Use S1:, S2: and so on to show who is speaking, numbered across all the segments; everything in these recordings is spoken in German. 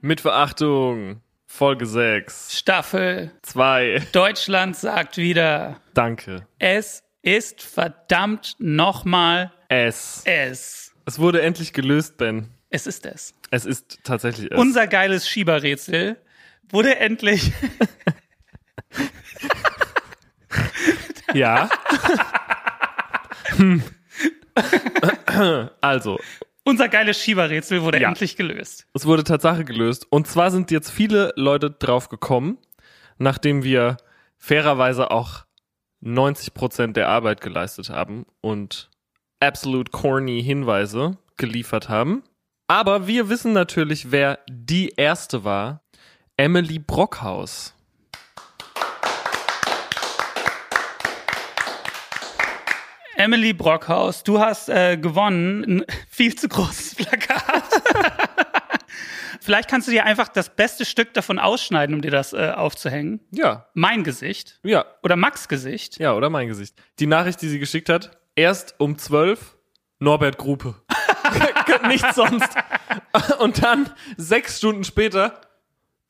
S1: Mit Verachtung. Folge 6.
S2: Staffel
S1: 2.
S2: Deutschland sagt wieder,
S1: Danke.
S2: es ist verdammt nochmal
S1: Es.
S2: es.
S1: Es wurde endlich gelöst, Ben.
S2: Es ist es.
S1: Es ist tatsächlich es.
S2: Unser geiles Schieberrätsel wurde endlich.
S1: ja. Hm. also,
S2: Unser geiles Schieberrätsel wurde
S1: Ja.
S2: endlich gelöst.
S1: es wurde Tatsache gelöst. Und zwar sind jetzt viele Leute drauf gekommen, nachdem wir fairerweise auch 90% der Arbeit geleistet haben und absolute corny Hinweise geliefert haben. Aber wir wissen natürlich, wer die erste war. Emily Brockhaus.
S2: Emily Brockhaus, du hast äh, gewonnen. Ein viel zu großes Plakat. Vielleicht kannst du dir einfach das beste Stück davon ausschneiden, um dir das äh, aufzuhängen.
S1: Ja,
S2: Mein Gesicht
S1: ja,
S2: oder Max Gesicht.
S1: ja, oder mein Gesicht. Die Nachricht, die sie geschickt hat, erst um 12 Norbert Grupe. Nichts sonst. Und dann sechs Stunden später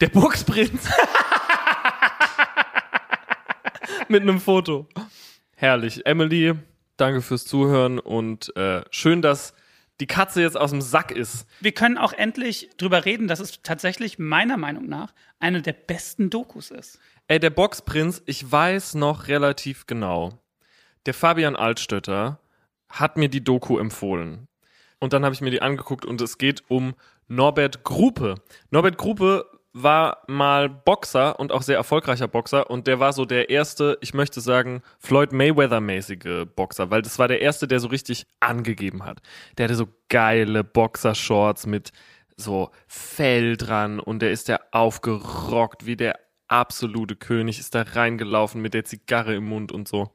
S1: der Burgsprinz. Mit einem Foto. Herrlich. Emily, danke fürs Zuhören und äh, schön, dass die Katze jetzt aus dem Sack ist.
S2: Wir können auch endlich drüber reden, dass es tatsächlich meiner Meinung nach eine der besten Dokus ist.
S1: Ey, der Boxprinz, ich weiß noch relativ genau. Der Fabian Altstötter hat mir die Doku empfohlen. Und dann habe ich mir die angeguckt und es geht um Norbert Grupe. Norbert Grupe war mal Boxer und auch sehr erfolgreicher Boxer und der war so der erste, ich möchte sagen, Floyd Mayweather-mäßige Boxer, weil das war der erste, der so richtig angegeben hat. Der hatte so geile Boxershorts mit so Fell dran und der ist der aufgerockt wie der absolute König, ist da reingelaufen mit der Zigarre im Mund und so.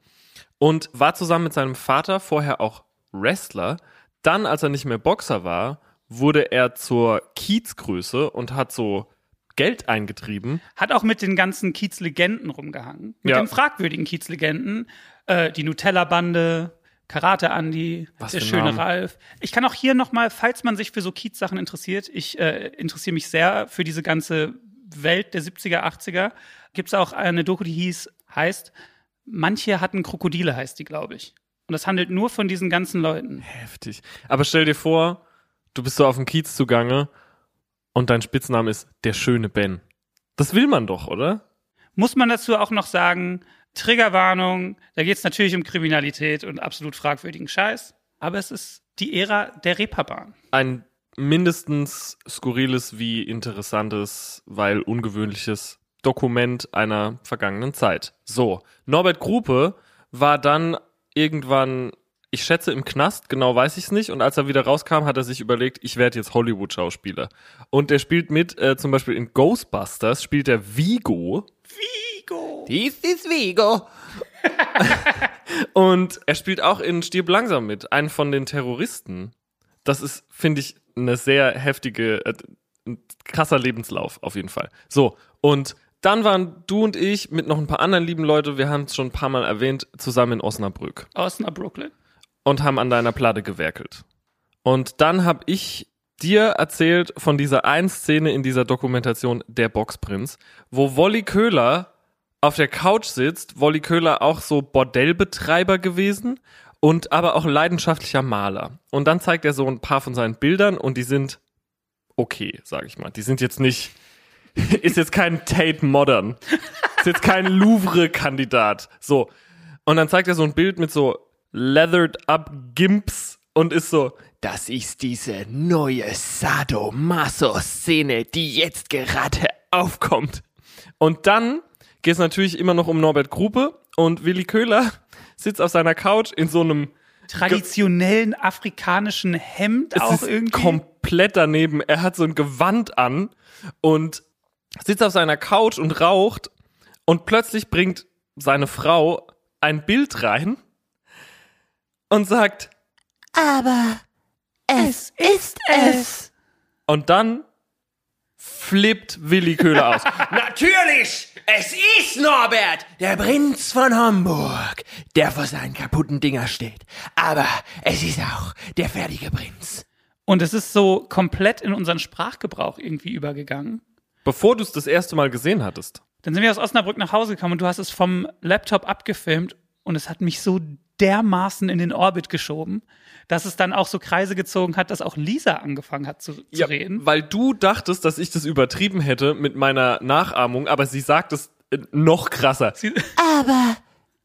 S1: Und war zusammen mit seinem Vater vorher auch Wrestler. Dann, als er nicht mehr Boxer war, wurde er zur Kiezgröße und hat so Geld eingetrieben.
S2: Hat auch mit den ganzen Kiez-Legenden rumgehangen. Mit
S1: Ja.
S2: den fragwürdigen Kiez-Legenden. Äh, die Nutella-Bande, Karate
S1: Was
S2: der schöne
S1: Namen.
S2: Ralf. Ich kann auch hier nochmal, falls man sich für so Kiez-Sachen interessiert, ich äh, interessiere mich sehr für diese ganze Welt der 70er, 80er. Gibt es auch eine Doku, die hieß, heißt, Manche hatten Krokodile, heißt die, glaube ich. Und das handelt nur von diesen ganzen Leuten.
S1: Heftig. Aber stell dir vor, du bist so auf dem Kiez zugange und dein Spitzname ist der schöne Ben. Das will man doch, oder?
S2: Muss man dazu auch noch sagen, Triggerwarnung, da geht es natürlich um Kriminalität und absolut fragwürdigen Scheiß. Aber es ist die Ära der Reeperbahn.
S1: Ein mindestens skurriles wie interessantes, weil ungewöhnliches Dokument einer vergangenen Zeit. So, Norbert Grupe war dann irgendwann, ich schätze im Knast, genau weiß ich es nicht, und als er wieder rauskam, hat er sich überlegt, ich werde jetzt Hollywood-Schauspieler. Und er spielt mit, äh, zum Beispiel in Ghostbusters, spielt er Vigo.
S2: Vigo!
S1: Dies ist Vigo. und er spielt auch in Stirb langsam mit, einen von den Terroristen. Das ist, finde ich, eine sehr heftige, äh, ein krasser Lebenslauf auf jeden Fall. So, und dann waren du und ich mit noch ein paar anderen lieben Leute, wir haben es schon ein paar Mal erwähnt, zusammen in Osnabrück
S2: Brooklyn.
S1: Und haben an deiner Platte gewerkelt. Und dann habe ich dir erzählt von dieser einen Szene in dieser Dokumentation Der Boxprinz, wo Wolli Köhler auf der Couch sitzt, Wolli Köhler auch so Bordellbetreiber gewesen und aber auch leidenschaftlicher Maler. Und dann zeigt er so ein paar von seinen Bildern und die sind okay, sag ich mal. Die sind jetzt nicht, ist jetzt kein Tate Modern, ist jetzt kein Louvre-Kandidat. So. Und dann zeigt er so ein Bild mit so leathered up Gimps und ist so,
S3: Das ist diese neue Sadomaso-Szene, die jetzt gerade
S1: aufkommt. Und dann geht es natürlich immer noch um Norbert Grupe und Willi Köhler sitzt auf seiner Couch in so einem
S2: Traditionellen afrikanischen Hemd
S1: es
S2: auch
S1: ist
S2: irgendwie.
S1: komplett daneben. Er hat so ein Gewand an und sitzt auf seiner Couch und raucht und plötzlich bringt seine Frau ein Bild rein und sagt,
S3: Aber es ist es.
S1: und dann flippt Willi Köhler aus.
S3: Natürlich Es ist Norbert, der Prinz von Hamburg, der vor seinen kaputten Dinger steht. Aber es ist auch der fertige Prinz.
S2: Und es ist so komplett in unseren Sprachgebrauch irgendwie übergegangen.
S1: Bevor du es das erste Mal gesehen hattest.
S2: Dann sind wir aus Osnabrück nach Hause gekommen und du hast es vom Laptop abgefilmt und es hat mich so dermaßen in den Orbit geschoben, dass es dann auch so Kreise gezogen hat, dass auch Lisa angefangen hat zu, zu reden.
S1: Weil du dachtest, dass ich das übertrieben hätte mit meiner Nachahmung, aber sie sagt es äh, noch krasser.
S2: Sie,
S3: Aber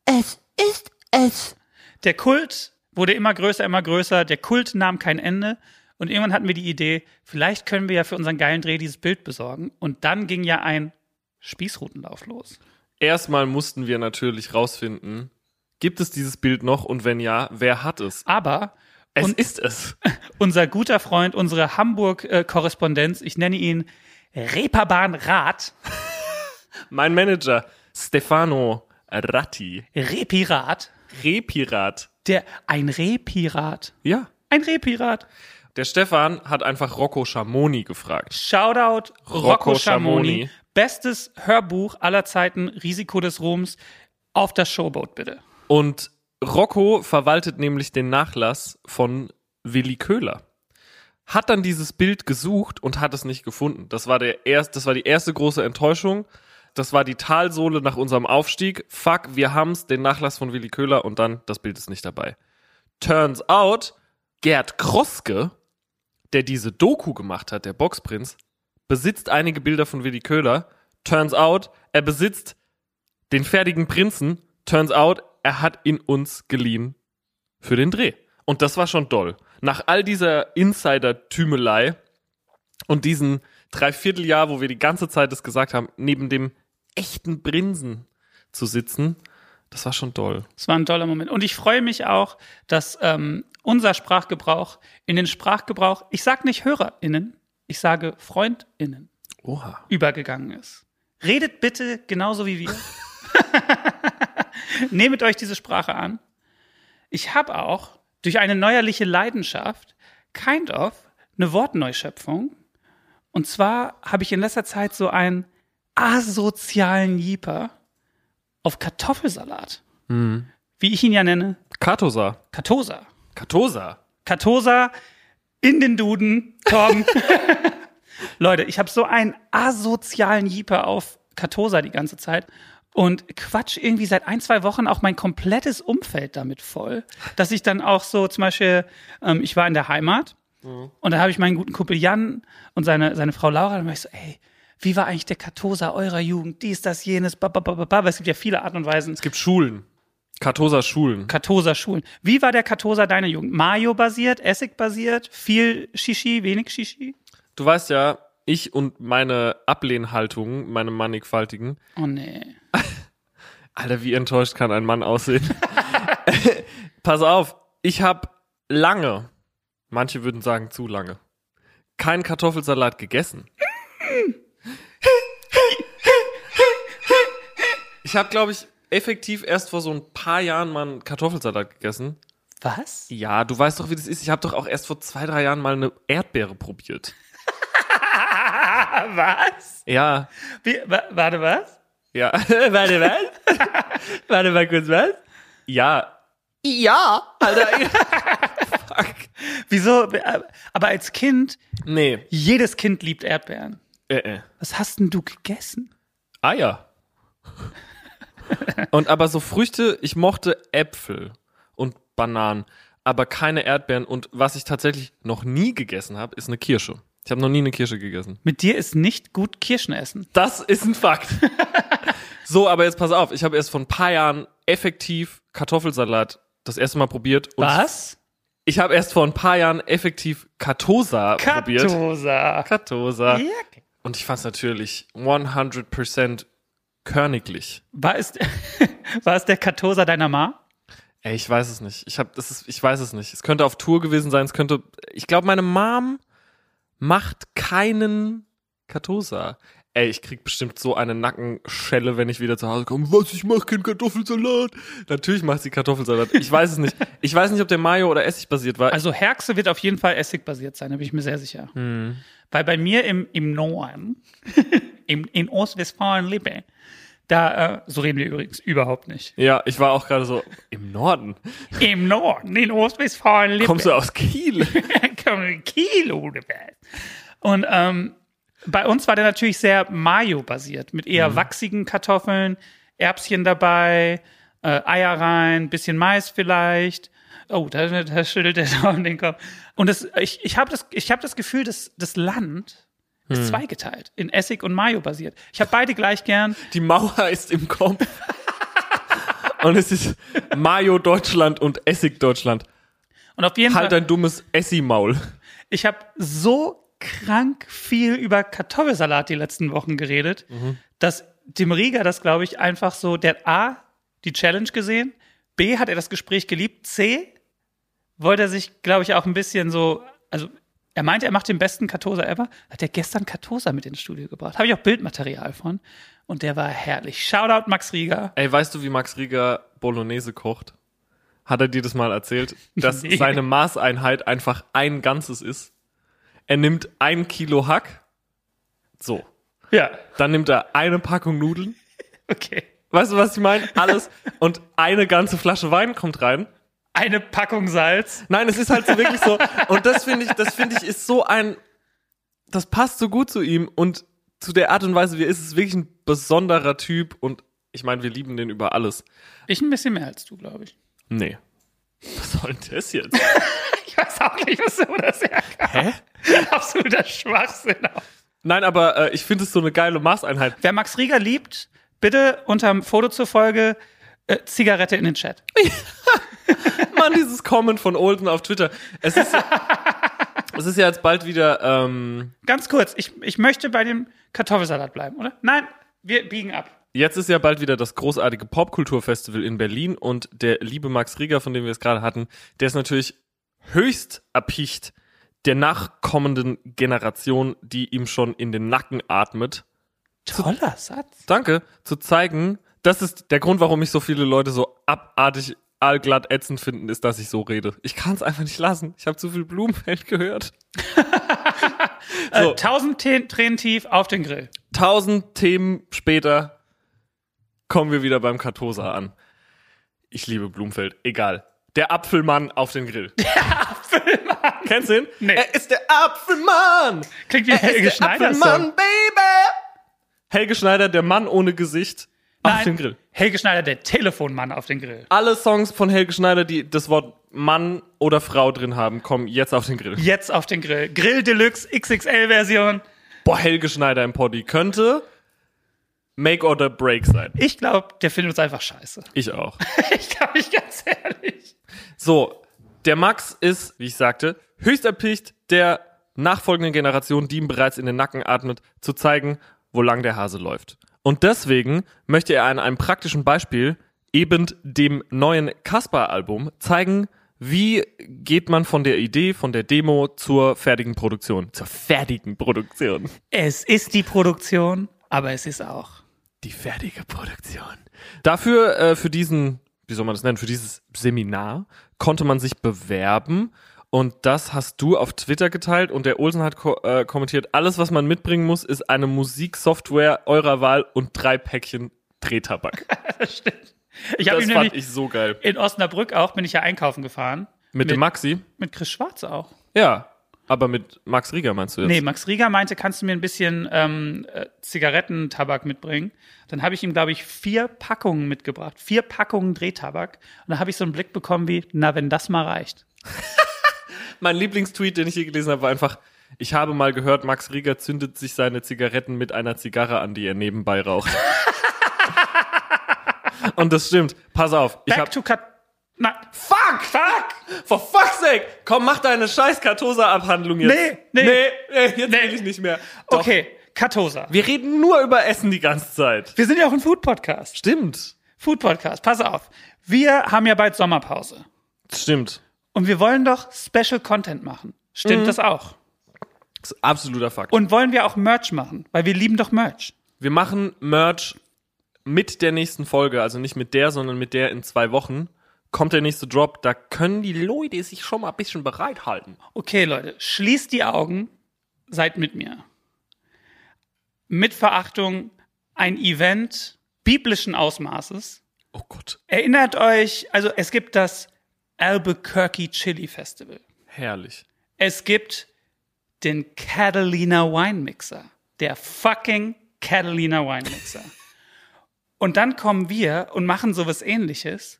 S3: es ist es.
S2: der Kult wurde immer größer, immer größer. Der Kult nahm kein Ende. Und irgendwann hatten wir die Idee, vielleicht können wir ja für unseren geilen Dreh dieses Bild besorgen. Und dann ging ja ein Spießrutenlauf los.
S1: Erstmal mussten wir natürlich rausfinden, gibt es dieses Bild noch und wenn ja, wer hat es?
S2: Aber
S1: Es
S2: Und-
S1: ist es.
S2: unser guter Freund, unsere Hamburg-Korrespondenz, ich nenne ihn Reeperbahn Rath,
S1: Mein Manager, Stefano Ratti.
S2: Repirat,
S1: Repirat.
S2: der ein Repirat,
S1: Ja.
S2: ein Repirat.
S1: Der Stefan hat einfach Rocco Schamoni gefragt.
S2: Shoutout Rocco
S1: Rocco
S2: Schamoni.
S1: Schamoni.
S2: Bestes Hörbuch aller Zeiten, Risiko des Ruhms. Auf das Showboat bitte.
S1: Und Rocco verwaltet nämlich den Nachlass von Willi Köhler. Hat dann dieses Bild gesucht und hat es nicht gefunden. Das war der erst, das war die erste große Enttäuschung. Das war die Talsohle nach unserem Aufstieg. Fuck, wir haben's, den Nachlass von Willi Köhler und dann das Bild ist nicht dabei. Turns out, Gerd Kroske, der diese Doku gemacht hat, der Boxprinz, besitzt einige Bilder von Willi Köhler. Turns out, er besitzt den fertigen Prinzen. Turns out, er hat ihn uns geliehen für den Dreh. Und das war schon doll. Nach all dieser Insider-Tümelei und diesen Dreivierteljahr, wo wir die ganze Zeit das gesagt haben, neben dem echten Prinzen zu sitzen, das war schon doll.
S2: Es war ein toller Moment. Und ich freue mich auch, dass ähm, unser Sprachgebrauch in den Sprachgebrauch, ich sage nicht HörerInnen, ich sage FreundInnen,
S1: Oha.
S2: übergegangen ist. Redet bitte genauso wie wir. Nehmet euch diese Sprache an. Ich habe auch durch eine neuerliche Leidenschaft kind of eine Wortneuschöpfung. Und zwar habe ich in letzter Zeit so einen asozialen Jeeper auf Kartoffelsalat. Wie ich ihn ja nenne,
S1: Katosa.
S2: Katosa.
S1: Katosa.
S2: Katosa in den Duden, Torben. Leute, ich habe so einen asozialen Jeeper auf Katosa die ganze Zeit und quatsch irgendwie seit ein, zwei Wochen auch mein komplettes Umfeld damit voll, dass ich dann auch so zum Beispiel, ähm, ich war in der Heimat und da habe ich meinen guten Kumpel Jan und seine, seine Frau Laura, dann war ich so, ey, wie war eigentlich der Katosa eurer Jugend? Dies, das, jenes, bababababa. Weil Es gibt ja viele Arten und Weisen.
S1: Es gibt Schulen. Katosa Schulen.
S2: Katosa Schulen. Wie war der Katosa deiner Jugend? Mayo-basiert, Essig-basiert, viel Shishi, wenig Shishi?
S1: Du weißt ja, ich und meine Ablehnhaltung, meine mannigfaltigen,
S2: Oh nee.
S1: Alter, wie enttäuscht kann ein Mann aussehen? Pass auf, ich habe lange, manche würden sagen zu lange, keinen Kartoffelsalat gegessen. Ich habe, glaube ich, effektiv erst vor so ein paar Jahren mal einen Kartoffelsalat gegessen.
S2: Was?
S1: Ja, du weißt doch, wie das ist. Ich habe doch auch erst vor zwei, drei Jahren mal eine Erdbeere probiert.
S2: Was?
S1: Ja,
S2: Wie, wa, warte, was?
S1: Ja. Warte, was? Warte mal kurz, was? Ja. Ja, Alter. Fuck.
S2: Wieso? Aber als Kind,
S1: Nee.
S2: jedes Kind liebt Erdbeeren.
S1: Äh, äh.
S2: Was hast denn du gegessen?
S1: Eier. und aber so Früchte, ich mochte Äpfel und Bananen, aber keine Erdbeeren. Und was ich tatsächlich noch nie gegessen habe, ist eine Kirsche. Ich habe noch nie eine Kirsche gegessen.
S2: Mit dir ist nicht gut Kirschen essen.
S1: Das ist ein Fakt. so, aber jetzt pass auf, ich habe erst vor ein paar Jahren effektiv Kartoffelsalat das erste Mal probiert. Und
S2: Was?
S1: Ich habe erst vor ein paar Jahren effektiv Katosa probiert.
S2: Katosa.
S1: Katosa.
S2: Ja.
S1: Und ich fand es natürlich 100% körniglich.
S2: War es, war es der Katosa deiner Ma?
S1: Ey, ich weiß es nicht. Ich hab, das ist, ich weiß es nicht. Es könnte auf Tour gewesen sein. Es könnte, ich glaube, meine Mom macht keinen Katosa. Ey, ich krieg bestimmt so eine Nackenschelle, wenn ich wieder zu Hause komme. Was, ich mach keinen Kartoffelsalat. Natürlich macht sie Kartoffelsalat. Ich weiß es nicht. Ich weiß nicht, ob der Mayo oder Essig basiert war.
S2: Also Herxe wird auf jeden Fall Essigbasiert sein, da bin ich mir sehr sicher. Weil bei mir im, im Norden, im, in Ostwestfalen-Lippe, Da, äh, so reden wir übrigens überhaupt nicht.
S1: Ja, ich war auch gerade so im Norden.
S2: Im Norden, in Ostwestfalen.
S1: Kommst du aus Kiel?
S2: Komm, Kilo. Und ähm, bei uns war der natürlich sehr Mayo-basiert, mit eher wachsigen Kartoffeln, Erbschen dabei, äh, Eier rein, bisschen Mais vielleicht. Oh, da, da schüttelt er Daumen den Kopf. Und das, ich, ich habe das, ich hab das Gefühl, dass das Land ist zweigeteilt, in Essig und Mayo basiert. Ich habe beide gleich gern.
S1: Die Mauer ist im Kopf. Und es ist Mayo Deutschland und Essig Deutschland.
S2: Und auf jeden
S1: Halt
S2: Fall,
S1: dein dummes Essi-Maul.
S2: ich habe so krank viel über Kartoffelsalat die letzten Wochen geredet, dass dem Rieger das, glaube ich, einfach so, der hat A, die Challenge gesehen, B, hat er das Gespräch geliebt, C, wollte er sich, glaube ich, auch ein bisschen so, also er meinte, er macht den besten Kartosa ever, hat er gestern Kartosa mit ins Studio gebracht. Habe ich auch Bildmaterial von. Und der war herrlich. Shoutout Max Rieger.
S1: Ey, weißt du, wie Max Rieger Bolognese kocht? Hat er dir das mal erzählt? Dass
S2: Nee.
S1: seine Maßeinheit einfach ein Ganzes ist. Er nimmt ein Kilo Hack. So.
S2: Ja,
S1: Dann nimmt er eine Packung Nudeln.
S2: okay.
S1: Weißt du, was ich meine? Alles. Und eine ganze Flasche Wein kommt rein.
S2: Eine Packung Salz.
S1: Nein, es ist halt so wirklich so. Und das finde ich, das finde ich ist so ein, das passt so gut zu ihm und zu der Art und Weise, wie er ist, ist wirklich ein besonderer Typ und ich meine, wir lieben den über alles.
S2: Ich ein bisschen mehr als du, glaube ich.
S1: Nee. Was soll denn das jetzt?
S2: Ich weiß auch nicht, was du das herkam.
S1: Hä?
S2: Absoluter Schwachsinn.
S1: Nein, aber äh, ich finde es so eine geile Maßeinheit.
S2: Wer Max Rieger liebt, bitte unterm Foto zur Folge äh, Zigarette in den Chat.
S1: Mann, dieses Comment von Olden auf Twitter. Es ist, es ist ja jetzt bald wieder, ähm,
S2: Ganz kurz, ich, ich möchte bei dem Kartoffelsalat bleiben, oder? Nein, wir biegen ab.
S1: Jetzt ist ja bald wieder das großartige Popkulturfestival in Berlin und der liebe Max Rieger, von dem wir es gerade hatten, der ist natürlich höchst erpicht der nachkommenden Generation, die ihm schon in den Nacken atmet.
S2: Toller Satz.
S1: Danke, zu zeigen, das ist der Grund, warum mich so viele Leute so abartig allglatt ätzend finden, ist, dass ich so rede. Ich kann es einfach nicht lassen. Ich habe zu viel Blumenfeld gehört.
S2: Äh, tausend Tränen tief auf den Grill.
S1: tausend Themen später kommen wir wieder beim Kartosa an. Ich liebe Blumfeld. Egal. Der Apfelmann auf den Grill. Der Apfelmann. Kennst du ihn?
S2: Nee.
S1: Er ist der Apfelmann.
S2: Klingt wie
S1: Er
S2: Helge
S1: ist der
S2: Schneider.
S1: Apfelmann,
S2: Song.
S1: Baby. Helge Schneider, der Mann ohne Gesicht auf
S2: Nein,
S1: den Grill.
S2: Helge Schneider, der Telefonmann auf den Grill.
S1: Alle Songs von Helge Schneider, die das Wort Mann oder Frau drin haben, kommen jetzt auf den Grill.
S2: Jetzt auf den Grill. Grill Deluxe XXL-Version.
S1: Boah, Helge Schneider im Poddy könnte Make or the Break sein.
S2: Ich glaube, der findet uns einfach scheiße.
S1: Ich auch.
S2: Ich glaube, ich ganz ehrlich.
S1: So, der Max ist, wie ich sagte, höchst erpicht der nachfolgenden Generation, die ihm bereits in den Nacken atmet, zu zeigen, wo lang der Hase läuft. Und deswegen möchte er an einem praktischen Beispiel, eben dem neuen Kasper-Album, zeigen, wie geht man von der Idee, von der Demo zur fertigen Produktion. Zur fertigen Produktion.
S2: Es ist die Produktion, aber es ist auch.
S1: Die fertige Produktion. Dafür, äh, für diesen, wie soll man das nennen, für dieses Seminar konnte man sich bewerben. Und das hast du auf Twitter geteilt und der Olsen hat ko äh, kommentiert, alles, was man mitbringen muss, ist eine Musiksoftware eurer Wahl und drei Päckchen Drehtabak.
S2: Das stimmt. Ich
S1: Das
S2: ihn
S1: fand
S2: nämlich
S1: ich so geil.
S2: in Osnabrück auch, bin ich ja einkaufen gefahren.
S1: Mit, dem Maxi?
S2: Mit Chris Schwarz auch.
S1: Ja. Aber mit Max Rieger meinst du jetzt?
S2: Nee, Max Rieger meinte, kannst du mir ein bisschen ähm, äh, Zigarettentabak mitbringen? Dann habe ich ihm, glaube ich, vier Packungen mitgebracht. Vier Packungen Drehtabak. Und da habe ich so einen Blick bekommen wie, na, wenn das mal reicht.
S1: Mein Lieblingstweet, den ich hier gelesen habe, war einfach, ich habe mal gehört, Max Rieger zündet sich seine Zigaretten mit einer Zigarre an, die er nebenbei raucht. Und das stimmt. Pass auf. Ich
S2: Back
S1: hab,
S2: to cut. Na,
S1: fuck! Fuck! For fuck's sake! Komm, mach deine scheiß Kartosa-Abhandlung jetzt.
S2: Nee, nee.
S1: Nee, nee jetzt
S2: Nee.
S1: will ich nicht mehr. Doch.
S2: okay, Kartosa.
S1: Wir reden nur über Essen die ganze Zeit.
S2: Wir sind ja auch ein Food-Podcast.
S1: Stimmt.
S2: Food-Podcast, pass auf. Wir haben ja bald Sommerpause.
S1: Stimmt.
S2: Und wir wollen doch Special Content machen. Stimmt
S1: Mhm.
S2: das auch?
S1: Das ist absoluter Fakt.
S2: Und wollen wir auch Merch machen? Weil wir lieben doch Merch.
S1: Wir machen Merch mit der nächsten Folge, also nicht mit der, sondern mit der in zwei Wochen. Kommt der nächste Drop, da können die Leute sich schon mal ein bisschen bereithalten.
S2: Okay, Leute, schließt die Augen, seid mit mir. Mit Verachtung ein Event biblischen Ausmaßes.
S1: Oh Gott.
S2: Erinnert euch, also es gibt das Albuquerque Chili Festival.
S1: Herrlich.
S2: Es gibt den Catalina Wine Mixer. Der fucking Catalina Wine Mixer. Und dann kommen wir und machen sowas ähnliches.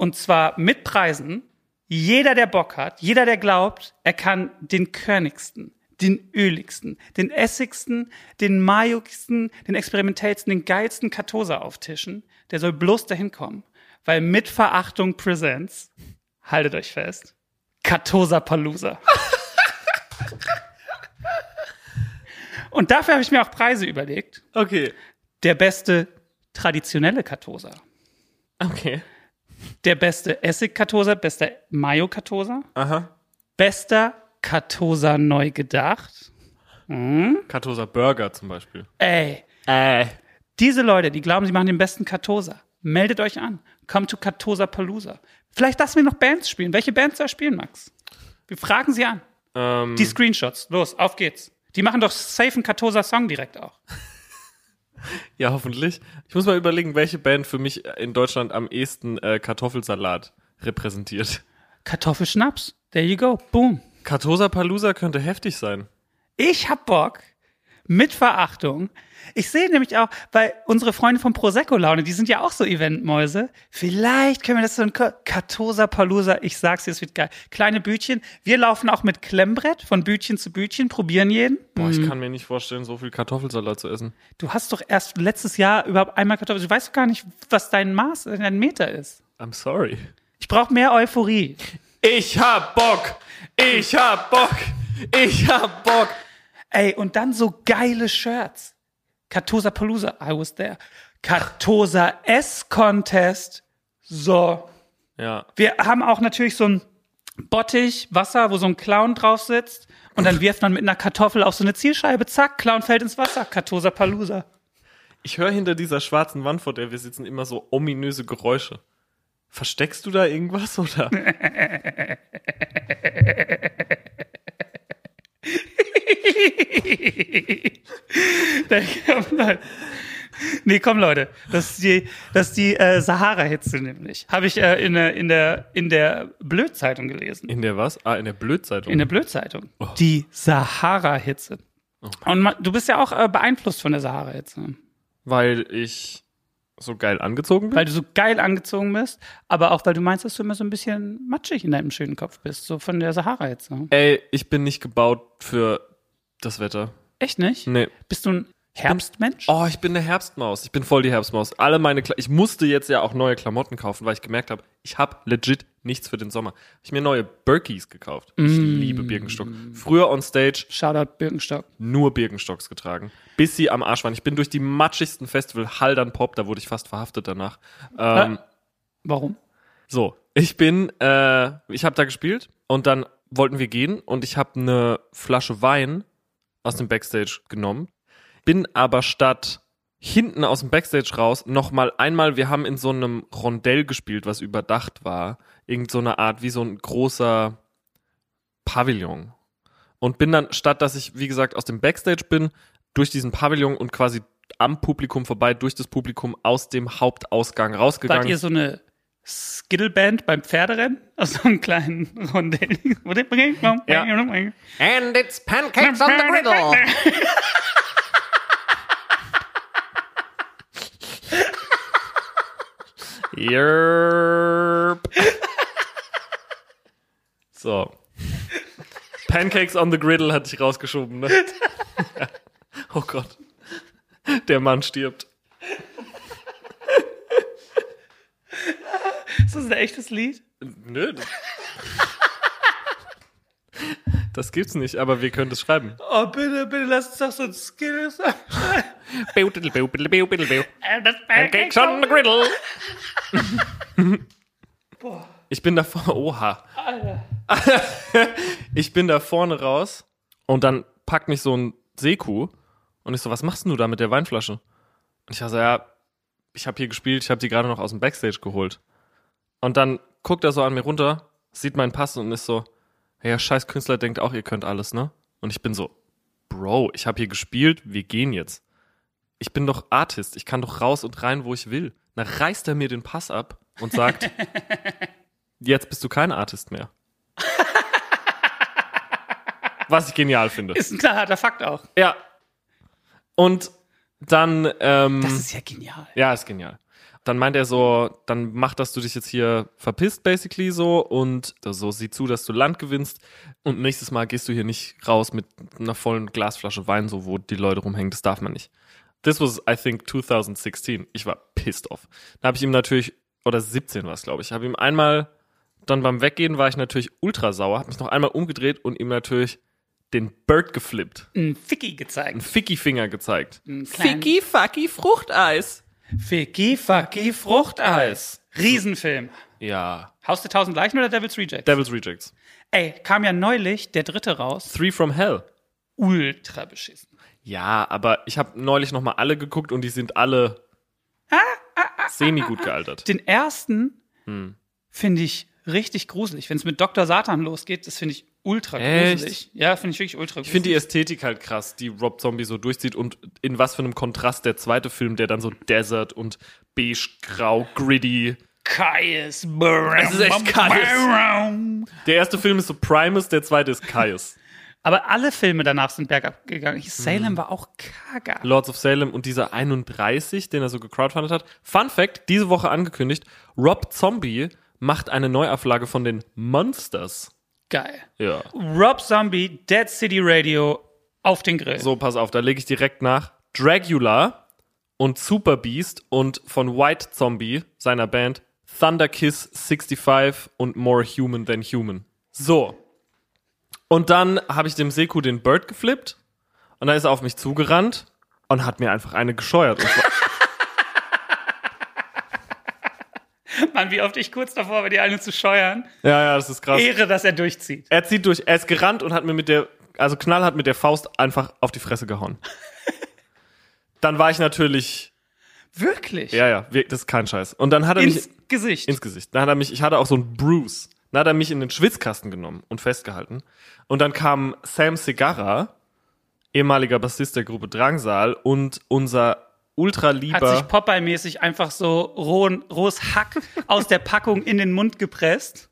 S2: Und zwar mit Preisen. Jeder, der Bock hat, jeder, der glaubt, er kann den körnigsten, den öligsten, den essigsten, den majogsten, den experimentellsten, den geilsten Kartosa auftischen, der soll bloß dahin kommen. Weil mit Verachtung Presents, haltet euch fest, Kartosa Palooza. Und dafür habe ich mir auch Preise überlegt.
S1: Okay.
S2: Der beste traditionelle Kartosa.
S1: Okay.
S2: Der beste Essig-Kartosa, bester Mayo-Kartosa,
S1: Aha.
S2: bester Kartosa neu gedacht.
S1: Kartosa Burger zum Beispiel.
S2: Ey,
S1: Äh.
S2: diese Leute, die glauben, sie machen den besten Kartosa, meldet euch an. Come to Kartosa Palooza. Vielleicht lassen wir noch Bands spielen. Welche Bands soll spielen, Max? Wir fragen sie an.
S1: Ähm,
S2: Die Screenshots. Los, auf geht's. Die machen doch safe einen Kartosa-Song direkt auch.
S1: ja, hoffentlich. Ich muss mal überlegen, welche Band für mich in Deutschland am ehesten äh, Kartoffelsalat repräsentiert.
S2: Kartoffelschnaps. There you go. Boom.
S1: Kartosa Palooza könnte heftig sein.
S2: Ich hab Bock. Mit Verachtung. Ich sehe nämlich auch, weil unsere Freunde von Prosecco Laune, die sind ja auch so Eventmäuse. Vielleicht können wir das so ein Kartosa Palooza, ich sag's dir, es wird geil. Kleine Bütchen. Wir laufen auch mit Klemmbrett von Bütchen zu Bütchen, probieren jeden.
S1: Boah, ich kann mir nicht vorstellen, so viel Kartoffelsalat zu essen.
S2: Du hast doch erst letztes Jahr überhaupt einmal Kartoffeln. Du weißt doch gar nicht, was dein Maß, dein Meter ist.
S1: I'm sorry.
S2: Ich brauche mehr Euphorie.
S1: Ich hab Bock! Ich hab Bock! Ich hab Bock!
S2: Ey, und dann so geile Shirts. Kartosa Palooza, I was there. Kartosa S Contest. So.
S1: Ja.
S2: Wir haben auch natürlich so ein Bottich, Wasser, wo so ein Clown drauf sitzt. Und dann wirft man mit einer Kartoffel auf so eine Zielscheibe. Zack, Clown fällt ins Wasser. Kartosa Palooza.
S1: Ich höre hinter dieser schwarzen Wand, vor der wir sitzen, immer so ominöse Geräusche. Versteckst du da irgendwas oder?
S2: Nee, komm Leute, das ist die, das ist die äh, Sahara-Hitze nämlich. Habe ich äh, in, der, in, der, in der Blödzeitung gelesen.
S1: In der was? Ah, in der Blödzeitung.
S2: In der Blödzeitung. Die Sahara-Hitze. Und ma- du bist ja auch äh, beeinflusst von der Sahara-Hitze.
S1: weil ich so geil angezogen bin.
S2: Weil du so geil angezogen bist, aber auch weil du meinst, dass du immer so ein bisschen matschig in deinem schönen Kopf bist, so von der Sahara-Hitze.
S1: Ey, ich bin nicht gebaut für das Wetter.
S2: Echt nicht?
S1: Nee.
S2: Bist du ein Herbstmensch?
S1: Oh, ich bin eine Herbstmaus. Ich bin voll die Herbstmaus. Alle meine Kla ich musste jetzt ja auch neue Klamotten kaufen, weil ich gemerkt habe, ich habe legit nichts für den Sommer. Hab ich mir neue Birkies gekauft. Ich liebe Birkenstock. Früher on stage
S2: Shoutout Birkenstock.
S1: nur Birkenstocks getragen, bis sie am Arsch waren. Ich bin durch die matschigsten Festival Haldern Pop, da wurde ich fast verhaftet danach. Ähm,
S2: Warum?
S1: So, ich bin, äh, ich habe da gespielt und dann wollten wir gehen und ich habe eine Flasche Wein aus dem Backstage genommen, bin aber statt hinten aus dem Backstage raus noch mal einmal, wir haben in so einem Rondell gespielt, was überdacht war, irgend so eine Art wie so ein großer Pavillon und bin dann statt dass ich wie gesagt aus dem Backstage bin durch diesen Pavillon und quasi am Publikum vorbei durch das Publikum aus dem Hauptausgang rausgegangen.
S2: Wart ihr so eine Skittleband beim Pferderennen? Aus so einem kleinen Rondell?
S1: Ja.
S3: And it's pancakes on the griddle.
S1: Yerp. So. Pancakes on the Griddle hatte ich rausgeschoben, ne? oh Gott. Der Mann stirbt.
S2: Ist das ein echtes Lied?
S1: Nö. Das, das gibt's nicht, aber wir können es schreiben.
S2: Oh, bitte, bitte, lass uns doch so ein Skittles
S1: Pancakes on the Griddle. Ich bin da vorne, oha. ich bin da vorne raus und dann packt mich so ein Seekuh und ich so, was machst du da mit der Weinflasche? Und ich war so, ja, ich habe hier gespielt, ich habe die gerade noch aus dem Backstage geholt. Und dann guckt er so an mir runter, sieht meinen Pass und ist so, ja, scheiß Künstler denkt auch, ihr könnt alles, ne? Und ich bin so, Bro, ich habe hier gespielt, wir gehen jetzt. ich bin doch Artist, ich kann doch raus und rein, wo ich will. Dann reißt er mir den Pass ab und sagt, jetzt bist du kein Artist mehr. Was ich genial finde.
S2: Ist ein knallharter Fakt auch.
S1: Ja. Und dann, ähm,
S2: Das ist ja genial.
S1: ja, ist genial. Dann meint er so, dann mach, dass du dich jetzt hier verpisst, basically so, und so sieh zu, dass du Land gewinnst. Und nächstes Mal gehst du hier nicht raus mit einer vollen Glasflasche Wein, so wo die Leute rumhängen. Das darf man nicht. This was, I think, 2016. Ich war pissed off. Da habe ich ihm natürlich, oder 17 war es, glaube ich, habe ihm einmal, dann beim Weggehen war ich natürlich ultra sauer, habe mich noch einmal umgedreht und ihm natürlich den Bird geflippt.
S2: Ein Ficky gezeigt.
S1: Ficky-Finger gezeigt.
S2: Ein kleinen-
S1: fucky Fruchteis.
S2: Ficky, fucky, Fruchteis. Riesenfilm.
S1: Ja.
S2: Haus der tausend Leichen oder Devil's Rejects?
S1: Devil's Rejects.
S2: Ey, kam ja neulich der dritte raus.
S1: Three from Hell.
S2: Ultra beschissen.
S1: Ja, aber ich habe neulich noch mal alle geguckt und die sind alle semi gut gealtert.
S2: Den ersten
S1: Hm.
S2: finde ich richtig gruselig. Wenn es mit Dr. Satan losgeht, das finde ich ultra
S1: Echt?
S2: gruselig. Ja, finde ich wirklich ultra gruselig.
S1: Ich finde die Ästhetik halt krass, die Rob Zombie so durchzieht und in was für einem Kontrast der zweite Film, der dann so Desert und beige, grau, gritty.
S2: Kaius.
S1: Es ist echt Kaius. Der erste Film ist so Primus, der zweite ist Caius.
S2: Aber alle Filme danach sind bergab gegangen. Salem war auch kaga.
S1: Lords of Salem und dieser 31, den er so gecrowdfundet hat. Fun Fact, diese Woche angekündigt, Rob Zombie macht eine Neuauflage von den Monsters.
S2: Geil.
S1: Ja.
S2: Rob Zombie, Dead City Radio auf den Grill.
S1: So, pass auf, da lege ich direkt nach. Dragula und Super Beast und von White Zombie, seiner Band, Thunder Kiss 65 und More Human Than Human. So. Und dann habe ich dem Seku den Bird geflippt und dann ist er auf mich zugerannt und hat mir einfach eine gescheuert. Und zwar,
S2: Mann, wie oft ich kurz davor war, die eine zu scheuern.
S1: ja, ja, das ist krass.
S2: Ehre, dass er durchzieht.
S1: Er zieht durch, er ist gerannt und hat mir mit der, also Knall hat mit der Faust einfach auf die Fresse gehauen. Dann war ich natürlich,
S2: Wirklich?
S1: ja, ja, das ist kein Scheiß. Und dann hat er mich
S2: Ins Gesicht.
S1: ins Gesicht. Dann hat er mich, ich hatte auch so einen Bruce. Dann hat er mich in den Schwitzkasten genommen und festgehalten. Und dann kam Sam Segarra, ehemaliger Bassist der Gruppe Drangsal und unser ultra
S2: hat sich
S1: lieber,
S2: Popeye-mäßig einfach so rohen, rohes Hack aus der Packung in den Mund gepresst.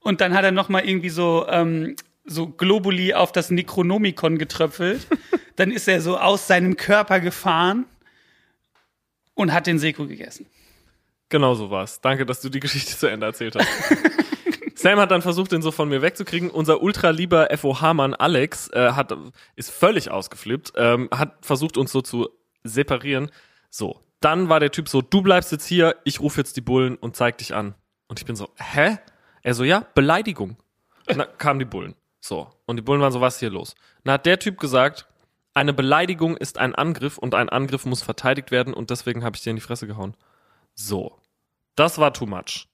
S2: Und dann hat er noch mal irgendwie so, ähm, so Globuli auf das Necronomicon getröpfelt. dann ist er so aus seinem Körper gefahren und hat den Seko gegessen.
S1: genau so war's. Danke, dass du die Geschichte zu Ende erzählt hast. Sam hat dann versucht, den so von mir wegzukriegen. Unser ultra lieber FOH-Mann Alex äh, hat, ist völlig ausgeflippt, ähm, hat versucht, uns so zu separieren. So, dann war der Typ so, du bleibst jetzt hier, ich rufe jetzt die Bullen und zeig dich an. Und ich bin so, hä? Er so, ja, Beleidigung. Und dann kamen die Bullen. So, und die Bullen waren so, was ist hier los? Dann hat der Typ gesagt, eine Beleidigung ist ein Angriff und ein Angriff muss verteidigt werden und deswegen habe ich dir in die Fresse gehauen. So, das war too much.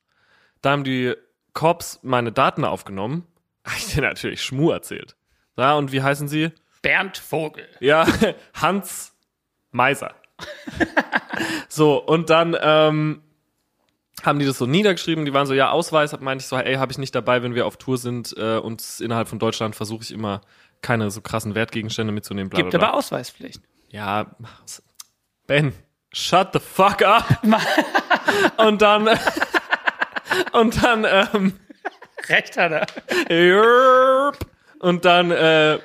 S1: Da haben die Cops meine Daten aufgenommen. Habe ich dir natürlich Schmu erzählt. Ja, und wie heißen sie?
S2: Bernd Vogel.
S1: Ja, Hans Meiser. so, und dann ähm, haben die das so niedergeschrieben. Die waren so, ja, Ausweis. Meinte ich so, ey, habe ich nicht dabei, wenn wir auf Tour sind äh, und innerhalb von Deutschland versuche ich immer keine so krassen Wertgegenstände mitzunehmen. Bla,
S2: Gibt
S1: bla, bla.
S2: aber Ausweispflicht.
S1: Ja, Ben, shut the fuck up. und dann, und dann, ähm,
S2: Recht hat er.
S1: Und dann äh,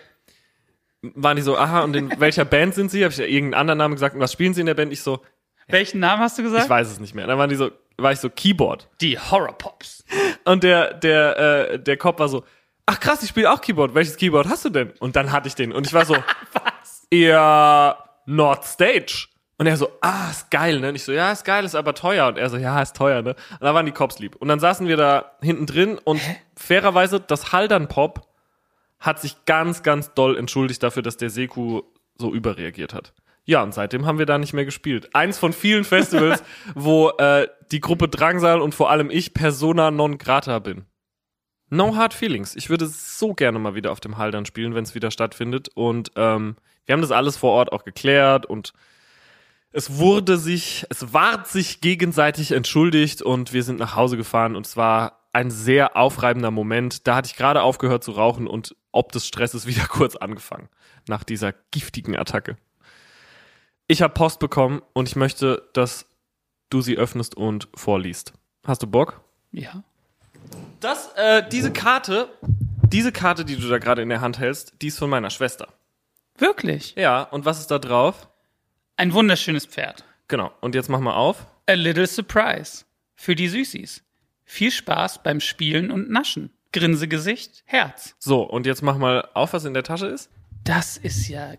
S1: waren die so, aha, und in welcher Band sind sie? Habe ich ja irgendeinen anderen Namen gesagt. Und was spielen sie in der Band? Ich so,
S2: Welchen Namen hast du
S1: ich
S2: gesagt?
S1: weiß es nicht mehr. Dann waren die so, war ich so, Keyboard.
S2: Die Horror-Pops.
S1: Und der, der, äh, der Cop war so, ach krass, ich spiele auch Keyboard. Welches Keyboard hast du denn? Und dann hatte ich den. Und ich war so,
S2: Was?
S1: ja, Nord Stage. Und er so, ah, ist geil, ne? Und ich so, ja, ist geil, ist aber teuer. Und er so, ja, ist teuer, ne? Und da waren die Cops lieb. Und dann saßen wir da hinten drin und fairerweise, das Haldern Pop hat sich ganz, ganz doll entschuldigt dafür, dass der Seku so überreagiert hat. Ja, und seitdem haben wir da nicht mehr gespielt. Eins von vielen Festivals, wo äh, die Gruppe Drangsal und vor allem ich Persona non grata bin. No hard feelings. Ich würde so gerne mal wieder auf dem Haldern spielen, wenn es wieder stattfindet. Und ähm, wir haben das alles vor Ort auch geklärt und es wurde sich, es ward sich gegenseitig entschuldigt und wir sind nach Hause gefahren und es war ein sehr aufreibender Moment. Da hatte ich gerade aufgehört zu rauchen und ob des Stresses wieder kurz angefangen nach dieser giftigen Attacke. Ich habe Post bekommen und ich möchte, dass du sie öffnest und vorliest. Hast du Bock?
S2: Ja.
S1: Das, äh, diese Karte, diese Karte, die du da gerade in der Hand hältst, die ist von meiner Schwester.
S2: Wirklich?
S1: Ja, und was ist da drauf?
S2: Ein wunderschönes Pferd.
S1: Genau. Und jetzt mach mal auf.
S2: A little surprise. Für die Süßis. Viel Spaß beim Spielen und Naschen. Grinsegesicht, Herz.
S1: So, und jetzt mach mal auf, was in der Tasche ist.
S2: Das ist ja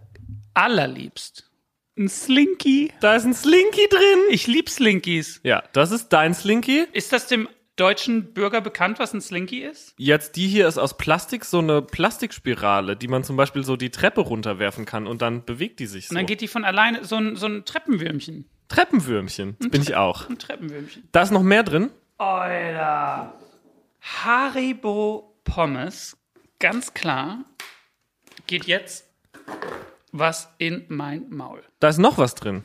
S2: allerliebst. Ein Slinky.
S1: Da ist ein Slinky drin.
S2: Ich lieb Slinkies.
S1: Ja, das ist dein Slinky.
S2: Ist das dem deutschen Bürger bekannt, was ein Slinky ist?
S1: Jetzt die hier ist aus Plastik, so eine Plastikspirale, die man zum Beispiel so die Treppe runterwerfen kann und dann bewegt die sich so.
S2: Und dann geht die von alleine, so ein, so ein Treppenwürmchen.
S1: Treppenwürmchen. Das bin ich auch.
S2: Ein Treppenwürmchen.
S1: Da ist noch mehr drin.
S2: Alter. Haribo Pommes, ganz klar, geht jetzt was in mein Maul.
S1: Da ist noch was drin.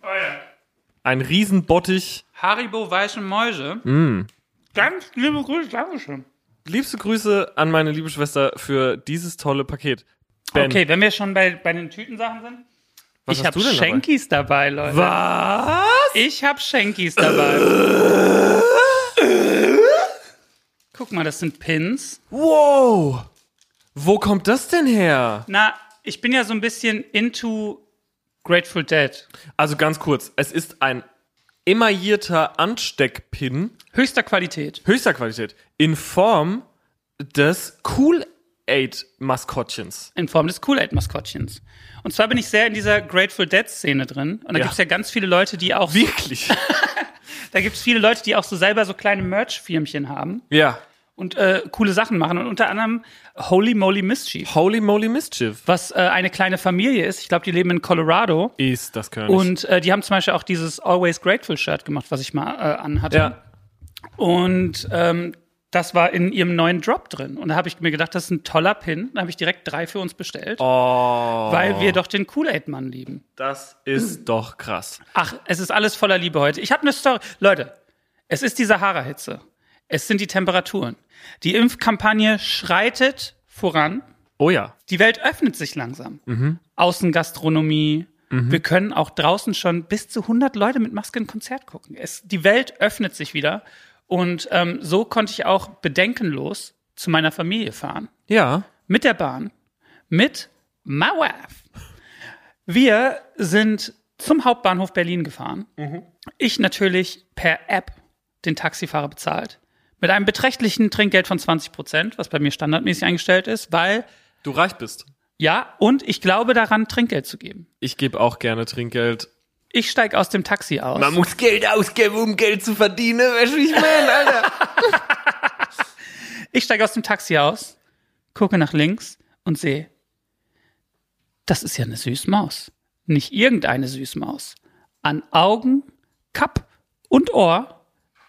S2: Alter.
S1: Ein Riesenbottich.
S2: Haribo weiche Mäuse. Ganz liebe Grüße, Dankeschön.
S1: Liebste Grüße an meine liebe Schwester für dieses tolle Paket. Ben,
S2: Okay, wenn wir schon bei, bei den Tütensachen sind.
S1: was
S2: ich habe
S1: denn dabei?
S2: Dabei, Leute.
S1: Was?
S2: Ich habe Schenkies dabei. Guck mal, das sind Pins.
S1: Wow. Wo kommt das denn her?
S2: Na, ich bin ja so ein bisschen into Grateful Dead.
S1: Also ganz kurz, es ist ein emaillierter Ansteckpin
S2: Höchster Qualität.
S1: höchster Qualität in Form des Kool-Aid-Maskottchens.
S2: in Form des Kool-Aid-Maskottchens. Und zwar bin ich sehr in dieser Grateful Dead-Szene drin. Und da
S1: Ja.
S2: gibt's ja ganz viele Leute, die auch,
S1: Wirklich?
S2: da gibt's viele Leute, die auch so selber so kleine Merch-Firmchen haben
S1: ja.
S2: und äh, coole Sachen machen. Und unter anderem Holy Moly Mischief,
S1: Holy moly mischief.
S2: was äh, eine kleine Familie ist. Ich glaube, die leben in Colorado.
S1: Ist das König.
S2: Und äh, die haben zum Beispiel auch dieses Always Grateful Shirt gemacht, was ich mal äh, anhatte.
S1: ja.
S2: Und ähm, das war in ihrem neuen Drop drin. Und da habe ich mir gedacht, das ist ein toller Pin. Da habe ich direkt drei für uns bestellt,
S1: Oh.
S2: weil wir doch den Kool-Aid-Mann lieben.
S1: Das ist doch krass.
S2: Ach, es ist alles voller Liebe heute. Ich habe eine Story. Leute, es ist die Sahara-Hitze. Es sind die Temperaturen. Die Impfkampagne schreitet voran.
S1: Oh ja.
S2: Die Welt öffnet sich langsam. Außengastronomie. Wir können auch draußen schon bis zu 100 Leute mit Maske ein Konzert gucken. Es, die Welt öffnet sich wieder. Und ähm, so konnte ich auch bedenkenlos zu meiner Familie fahren
S1: Ja.
S2: mit der Bahn, mit Mauer. Wir sind zum Hauptbahnhof Berlin gefahren. Ich natürlich per App den Taxifahrer bezahlt. Mit einem beträchtlichen Trinkgeld von 20 Prozent, was bei mir standardmäßig eingestellt ist, weil,
S1: Du reich bist.
S2: ja, und ich glaube daran, Trinkgeld zu geben.
S1: Ich gebe auch gerne Trinkgeld.
S2: Ich steige aus dem Taxi aus.
S3: Man muss Geld ausgeben, um Geld zu verdienen. Weißt du, ich meine, Alter?
S2: Ich steige aus dem Taxi aus, gucke nach links und sehe, das ist ja eine Süßmaus. Nicht irgendeine Süßmaus. An Augen, Kapp und Ohr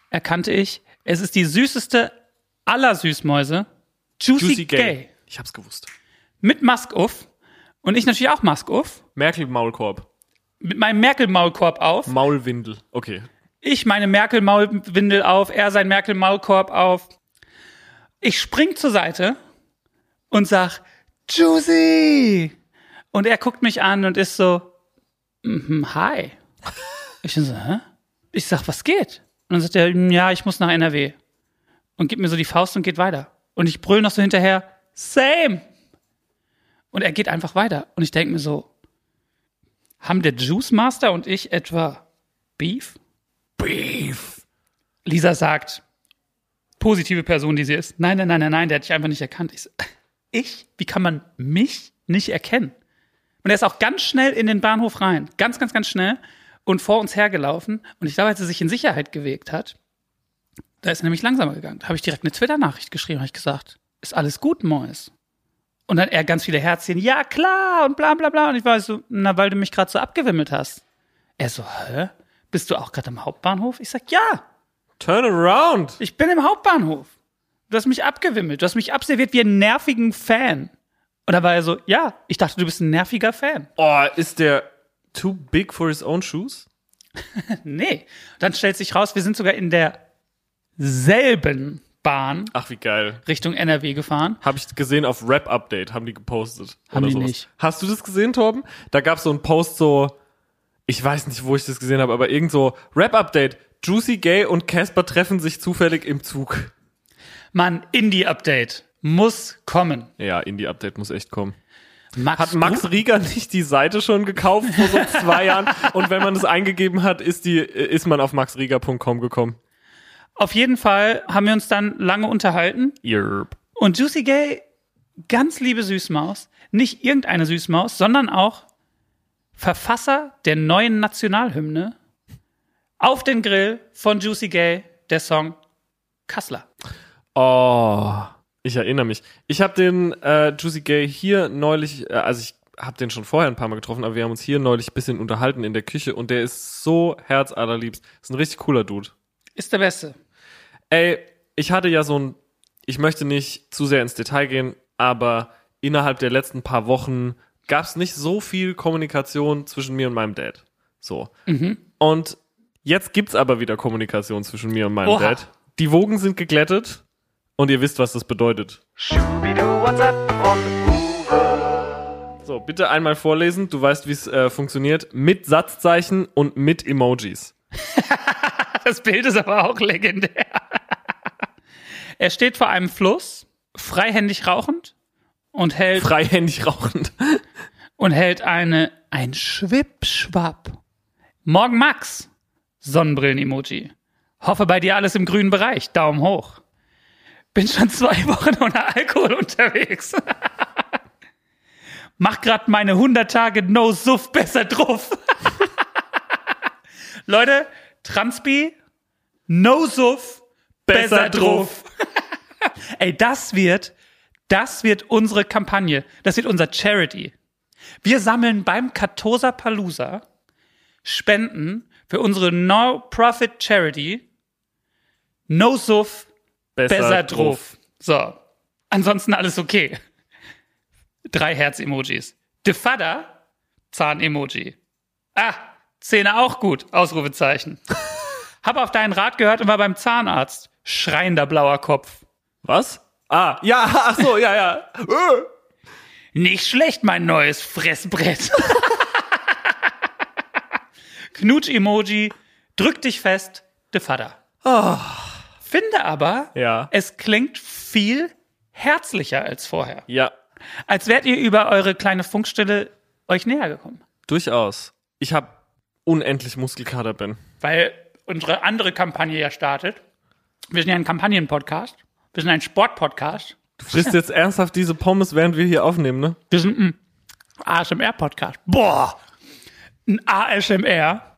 S2: erkannte ich, es ist die süßeste aller Süßmäuse, Juicy,
S1: Juicy
S2: Gay.
S1: Gay. Ich hab's gewusst.
S2: Mit Mask auf. Und ich natürlich auch Mask auf.
S1: Merkel Maulkorb.
S2: Mit meinem Merkel-Maulkorb auf.
S1: Maulwindel. Okay.
S2: Ich meine Merkel-Maulwindel auf, er sein Merkel-Maulkorb auf. Ich spring zur Seite und sag, Juicy! Und er guckt mich an und ist so, mhm, hi. Ich so, hä? Ich sag, was geht? Und dann sagt er, ja, ich muss nach NRW. Und gibt mir so die Faust und geht weiter. Und ich brüll noch so hinterher, same! Und er geht einfach weiter. Und ich denke mir so, haben der Juice Master und ich etwa Beef?
S3: Beef.
S2: Lisa sagt, positive Person, die sie ist. Nein, nein, nein, nein, nein, der hat dich einfach nicht erkannt. Ich, so, ich? Wie kann man mich nicht erkennen? Und er ist auch ganz schnell in den Bahnhof rein. Ganz, ganz, ganz schnell. Und vor uns hergelaufen. Und ich glaube, als er sich in Sicherheit gewegt hat, da ist er nämlich langsamer gegangen. Da habe ich direkt eine Twitter-Nachricht geschrieben, habe ich gesagt, ist alles gut, Mois? Und dann er ganz viele Herzchen, ja klar und bla bla bla. Und ich war so, na, weil du mich gerade so abgewimmelt hast. Er so, hä? Bist du auch gerade am Hauptbahnhof? Ich sag, ja,
S1: Turn around.
S2: ich bin im Hauptbahnhof. Du hast mich abgewimmelt. Du hast mich abserviert wie einen nervigen Fan. Und da war er so, ja, ich dachte, du bist ein nerviger Fan.
S1: Oh, ist der too big for his own shoes?
S2: Nee. Dann stellt sich raus, wir sind sogar in derselben Bahn
S1: Ach, wie geil.
S2: Richtung NRW gefahren.
S1: Habe ich gesehen auf Rap Update, haben die gepostet.
S2: Haben die
S1: sowas.
S2: nicht.
S1: Hast du das gesehen, Torben? Da gab es so einen Post so, ich weiß nicht, wo ich das gesehen habe, aber irgend so Rap Update. Juicy Gay und Casper treffen sich zufällig im Zug.
S2: Mann, Indie-Update muss kommen.
S1: Ja, Indie Update muss echt kommen.
S2: Max,
S1: Hat Max Rieger nicht die Seite schon gekauft vor so zwei Jahren? Und wenn man das eingegeben hat, ist die, ist man auf maxrieger.com gekommen.
S2: Auf jeden Fall haben wir uns dann lange unterhalten.
S1: Yerp.
S2: Und Juicy Gay, ganz liebe Süßmaus, nicht irgendeine Süßmaus, sondern auch Verfasser der neuen Nationalhymne auf den Grill von Juicy Gay, der Song Kassler.
S1: Oh, ich erinnere mich. Ich habe den äh, Juicy Gay hier neulich, äh, also ich habe den schon vorher ein paar Mal getroffen, aber wir haben uns hier neulich ein bisschen unterhalten in der Küche und der ist so herzallerliebst. Ist ein richtig cooler Dude.
S2: Ist der Beste.
S1: Ey, ich hatte ja so ein, ich möchte nicht zu sehr ins Detail gehen, aber innerhalb der letzten paar Wochen gab es nicht so viel Kommunikation zwischen mir und meinem Dad. So. Und jetzt gibt's aber wieder Kommunikation zwischen mir und meinem
S2: Oha.
S1: Dad. Die Wogen sind geglättet und ihr wisst, was das bedeutet. So, bitte einmal vorlesen. Du weißt, wie es äh, funktioniert. Mit Satzzeichen und mit Emojis.
S2: Das Bild ist aber auch legendär. Er steht vor einem Fluss, freihändig rauchend und hält
S1: Freihändig rauchend.
S2: und hält eine ein Schwippschwapp. Morgen Max. Sonnenbrillen-Emoji. Hoffe bei dir alles im grünen Bereich. Daumen hoch. Bin schon zwei Wochen ohne Alkohol unterwegs. Mach grad meine 100 Tage No Suff besser drauf. Leute, Transpi, No Suff besser,
S1: Besser
S2: drauf. Ey, das wird, das wird unsere Kampagne. Das wird unser Charity. Wir sammeln beim Katosa Palooza Spenden für unsere No-Profit-Charity No Suff besser drauf. So. Ansonsten alles okay. Drei Herz-Emojis. De Vater, Zahn-Emoji. Ah, Zähne auch gut, Ausrufezeichen. Hab auf deinen Rat gehört und war beim Zahnarzt. Schreiender blauer Kopf.
S1: Was? Ah, ja, ach so, ja, ja. Äh.
S2: Nicht schlecht, mein neues Fressbrett. Knutsch-Emoji, drück dich fest, de Vater. Finde aber,
S1: Ja.
S2: es klingt viel herzlicher als vorher.
S1: Ja,
S2: Als wärt ihr über eure kleine Funkstelle euch näher gekommen.
S1: durchaus. Ich habe unendlich Muskelkater, Ben.
S2: Weil unsere andere Kampagne ja startet. Wir sind ja ein Kampagnen-Podcast. Wir sind ein Sport-Podcast.
S1: Du frisst jetzt ernsthaft diese Pommes, während wir hier aufnehmen, ne?
S2: Wir sind ein ASMR-Podcast. Boah! Ein ASMR,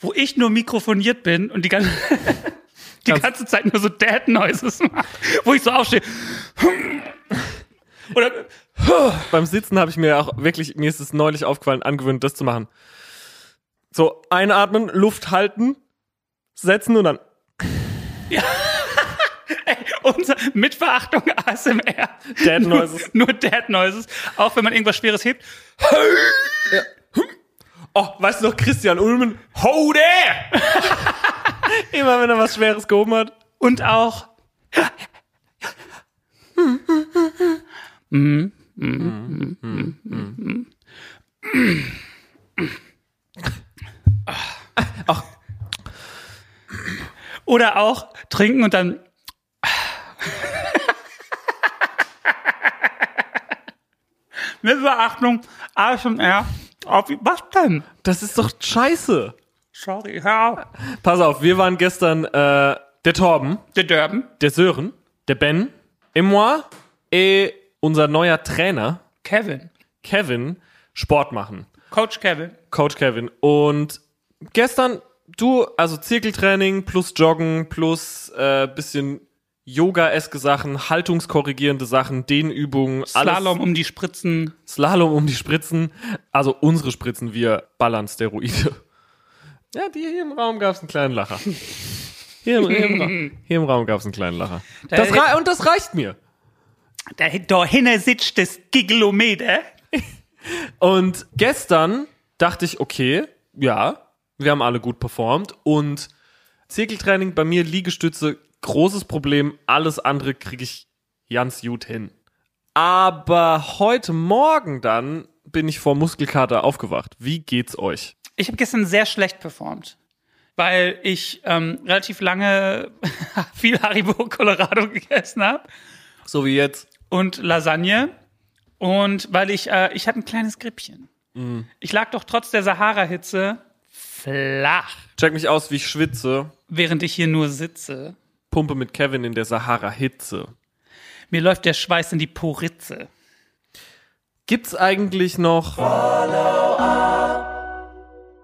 S2: wo ich nur mikrofoniert bin und die ganze, die
S1: Ganz-
S2: ganze Zeit nur so Dad-Noises mache. Wo ich so aufstehe. Oder
S1: Beim Sitzen habe ich mir auch wirklich, mir ist es neulich aufgefallen, angewöhnt, das zu machen. So, einatmen, Luft halten, setzen und dann.
S2: unser mit Verachtung ASMR.
S1: Dad Noises.
S2: Nur, nur Dad-Noises. Auch wenn man irgendwas Schweres hebt.
S1: Oh, weißt du noch, Christian Ulmen? Ho there! Immer wenn er was Schweres gehoben hat.
S2: Und auch. Oder auch trinken und dann. Mit Beachtung, ASMR. Auf, was denn?
S1: Das ist doch scheiße.
S2: Sorry, auf.
S1: Pass auf, wir waren gestern äh, der Torben,
S2: Der Durban.
S1: der Sören, der Ben, et moi, et unser neuer Trainer,
S2: Kevin.
S1: Kevin, Sport machen.
S2: Coach Kevin.
S1: Coach Kevin. Und gestern, du, also Zirkeltraining plus Joggen plus äh, bisschen Yoga-eske Sachen, haltungskorrigierende Sachen, Dehnübungen, alles.
S2: Slalom um die Spritzen.
S1: Slalom um die Spritzen. Also unsere Spritzen, wir ballern Steroide. Ja, die hier im Raum gab es einen kleinen Lacher. Hier im, hier im, Ra hier im Raum gab es einen kleinen Lacher. Das und das reicht mir.
S2: Da, da hinten sitzt das Gigelometer.
S1: Und gestern dachte ich, okay, ja, wir haben alle gut performt und Zirkeltraining bei mir, Liegestütze großes Problem. Alles andere kriege ich ganz gut hin. Aber heute Morgen dann bin ich vor Muskelkater aufgewacht. Wie geht's euch?
S2: Ich habe gestern sehr schlecht performt, weil ich ähm, relativ lange viel Haribo Colorado gegessen habe
S1: So wie jetzt.
S2: und Lasagne und weil ich äh, ich hatte ein kleines Grippchen. Ich lag doch trotz der Sahara-Hitze flach,
S1: Check mich aus, wie ich schwitze.
S2: während ich hier nur sitze.
S1: Pumpe mit Kevin in der Sahara-Hitze.
S2: Mir läuft der Schweiß in die Poritze.
S1: Gibt's eigentlich noch.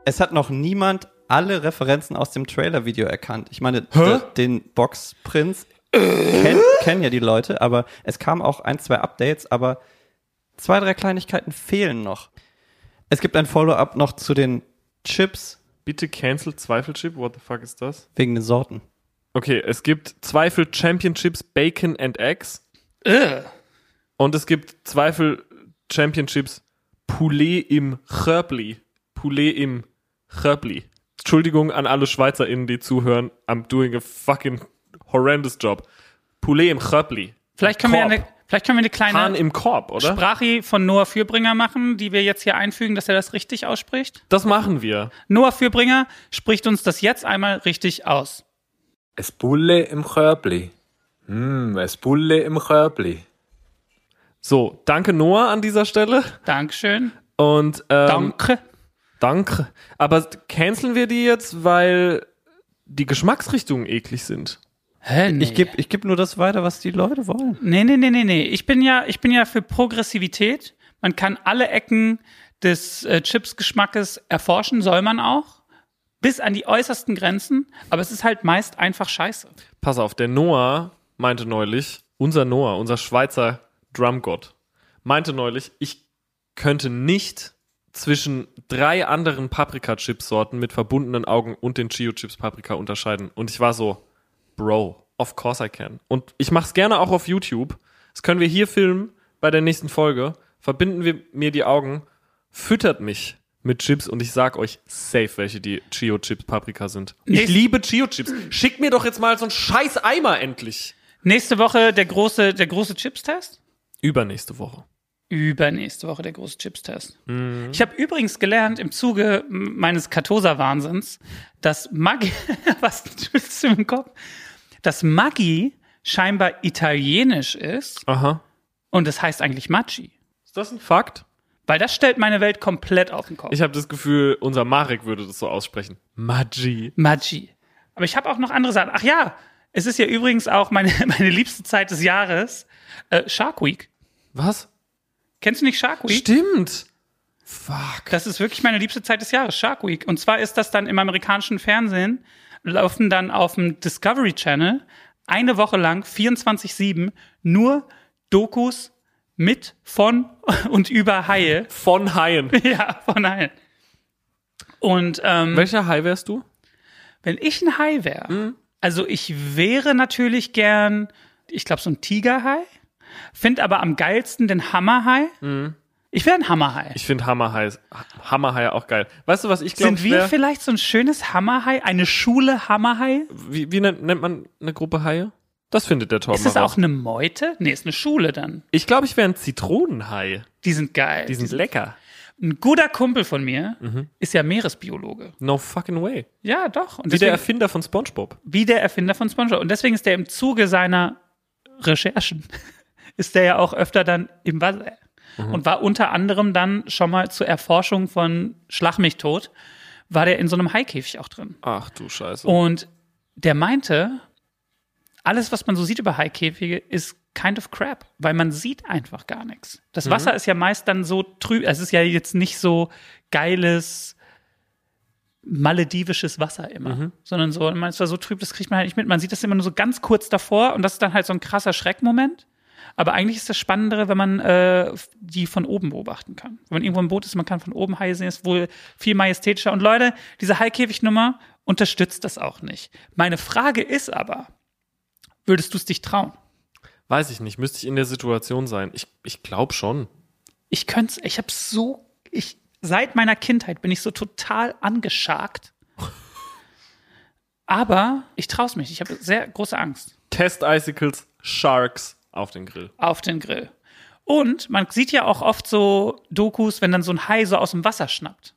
S4: Es hat noch niemand alle Referenzen aus dem Trailer-Video erkannt. Ich meine, d- den Boxprinz kennen, kennen ja die Leute, aber es kamen auch ein, zwei Updates, aber zwei, drei Kleinigkeiten fehlen noch. Es gibt ein Follow-up noch zu den Chips
S1: Bitte cancel Zweifelchip. What the fuck ist das?
S4: wegen den Sorten.
S1: Okay, es gibt Zweifel Championships Bacon and Eggs.
S2: Ugh.
S1: Und es gibt Zweifel Championships Poulet im Chörbli. Poulet im Chörbli. Entschuldigung an alle SchweizerInnen, die zuhören. I'm doing a fucking horrendous job. Poulet im Chörbli.
S2: Vielleicht können wir
S1: Korb.
S2: eine, vielleicht können wir eine kleine
S1: Hahn im Korb, oder?
S2: Sprache von Noah Fürbringer machen, die wir jetzt hier einfügen, dass er das richtig ausspricht.
S1: Das machen wir.
S2: Noah Fürbringer spricht uns das jetzt einmal richtig aus.
S5: Es Bulle im Körbli. Hm, es Bulle im Körbli.
S1: So, danke Noah an dieser Stelle.
S2: Dankeschön.
S1: Und ähm,
S2: Danke.
S1: danke. Aber canceln wir die jetzt, weil die Geschmacksrichtungen eklig sind?
S2: Hä, nee.
S4: Ich gebe ich geb nur das weiter, was die Leute wollen.
S2: nee, nee, nee, nee, nee. Ich bin ja, ich bin ja für Progressivität. Man kann alle Ecken des äh, Chips-Geschmackes erforschen, soll man auch. Bis an die äußersten Grenzen. Aber es ist halt meist einfach scheiße.
S1: Pass auf, der Noah meinte neulich, unser Noah, unser Schweizer Drumgott, meinte neulich, ich könnte nicht zwischen drei anderen Paprika-Chips-Sorten mit verbundenen Augen und den Chio-Chips Paprika unterscheiden. Und ich war so, Bro, of course I can. Und ich mach's gerne auch auf YouTube. Das können wir hier filmen bei der nächsten Folge. Verbinden wir mir die Augen, füttert mich mit Chips und ich sag euch safe, welche die Chio Chips Paprika sind. Ich
S2: Nächst-
S1: liebe Chio Chips. Schickt mir doch jetzt mal so einen scheiß Eimer endlich.
S2: Nächste Woche der große, der große Chips-Test.
S1: Übernächste Woche.
S2: Übernächste Woche der große Chips-Test. Ich habe übrigens gelernt im Zuge meines Katosa-Wahnsinns, dass Maggi, was tust du im Kopf? Dass Maggi scheinbar italienisch ist
S1: Aha.
S2: und es heißt eigentlich Maggi.
S1: Ist das ein Fakt?
S2: Weil das stellt meine Welt komplett auf den Kopf.
S1: Ich habe das Gefühl, unser Marek würde das so aussprechen. Maggi.
S2: Maggi. Aber ich habe auch noch andere Sachen. Ach ja, es ist ja übrigens auch meine, meine liebste Zeit des Jahres, äh, Shark Week.
S1: Was?
S2: Kennst du nicht Shark Week?
S1: Stimmt. Fuck.
S2: Das ist wirklich meine liebste Zeit des Jahres, Shark Week. Und zwar ist das dann im amerikanischen Fernsehen, laufen dann auf dem Discovery Channel eine Woche lang 24-7 nur Dokus mit, von und über Haie.
S1: Von Haien.
S2: ja, von Haien. Und ähm,
S1: Welcher Hai wärst du?
S2: wenn ich ein Hai wäre, also ich wäre natürlich gern, ich glaube, so ein Tigerhai, find aber am geilsten den Hammerhai. Ich wäre ein Hammerhai.
S1: Ich finde Hammerhai, Hammerhai auch geil. Weißt du, was ich glaube,
S2: Sind wir vielleicht so ein schönes Hammerhai, eine Schule Hammerhai?
S1: wie, wie nennt, nennt man eine Gruppe Haie? Das findet der Torben
S2: Ist das auch eine Meute? Nee, ist eine Schule dann.
S1: Ich glaube, ich wäre ein Zitronenhai.
S2: Die sind geil.
S1: Die sind lecker.
S2: ein guter Kumpel von mir
S1: Mhm.
S2: ist ja Meeresbiologe.
S1: No fucking way.
S2: Ja, doch. Und
S1: Wie der
S2: deswegen,
S1: Erfinder von SpongeBob.
S2: wie der Erfinder von SpongeBob. Und deswegen ist der im Zuge seiner Recherchen, ist der ja auch öfter dann im Wasser.
S1: Mhm.
S2: Und war unter anderem dann schon mal zur Erforschung von Schlag mich tot, war der in so einem Haikäfig auch drin.
S1: Ach du Scheiße.
S2: Und der meinte, alles, was man so sieht über Haikäfige, ist kind of crap, weil man sieht einfach gar nichts. Das Wasser ist ja meist dann so trüb, es ist ja jetzt nicht so geiles maledivisches Wasser immer, sondern so, man ist zwar so trüb, das kriegt man halt nicht mit. Man sieht das immer nur so ganz kurz davor und das ist dann halt so ein krasser Schreckmoment. Aber eigentlich ist das Spannendere, wenn man äh, die von oben beobachten kann. Wenn man irgendwo im Boot ist, man kann von oben Haie sehen, ist wohl viel majestätischer. Und Leute, diese Haikäfignummer unterstützt das auch nicht. Meine Frage ist aber, würdest du es dich trauen?
S1: Weiß ich nicht. Müsste ich in der Situation sein? Ich, ich glaube schon.
S2: Ich könnte ich habe so, ich, seit meiner Kindheit bin ich so total angeschagt. Aber ich traue mich. Ich habe sehr große Angst
S1: Test Icicles, Sharks auf den Grill.
S2: auf den Grill. Und man sieht ja auch oft so Dokus, wenn dann so ein Hai so aus dem Wasser schnappt.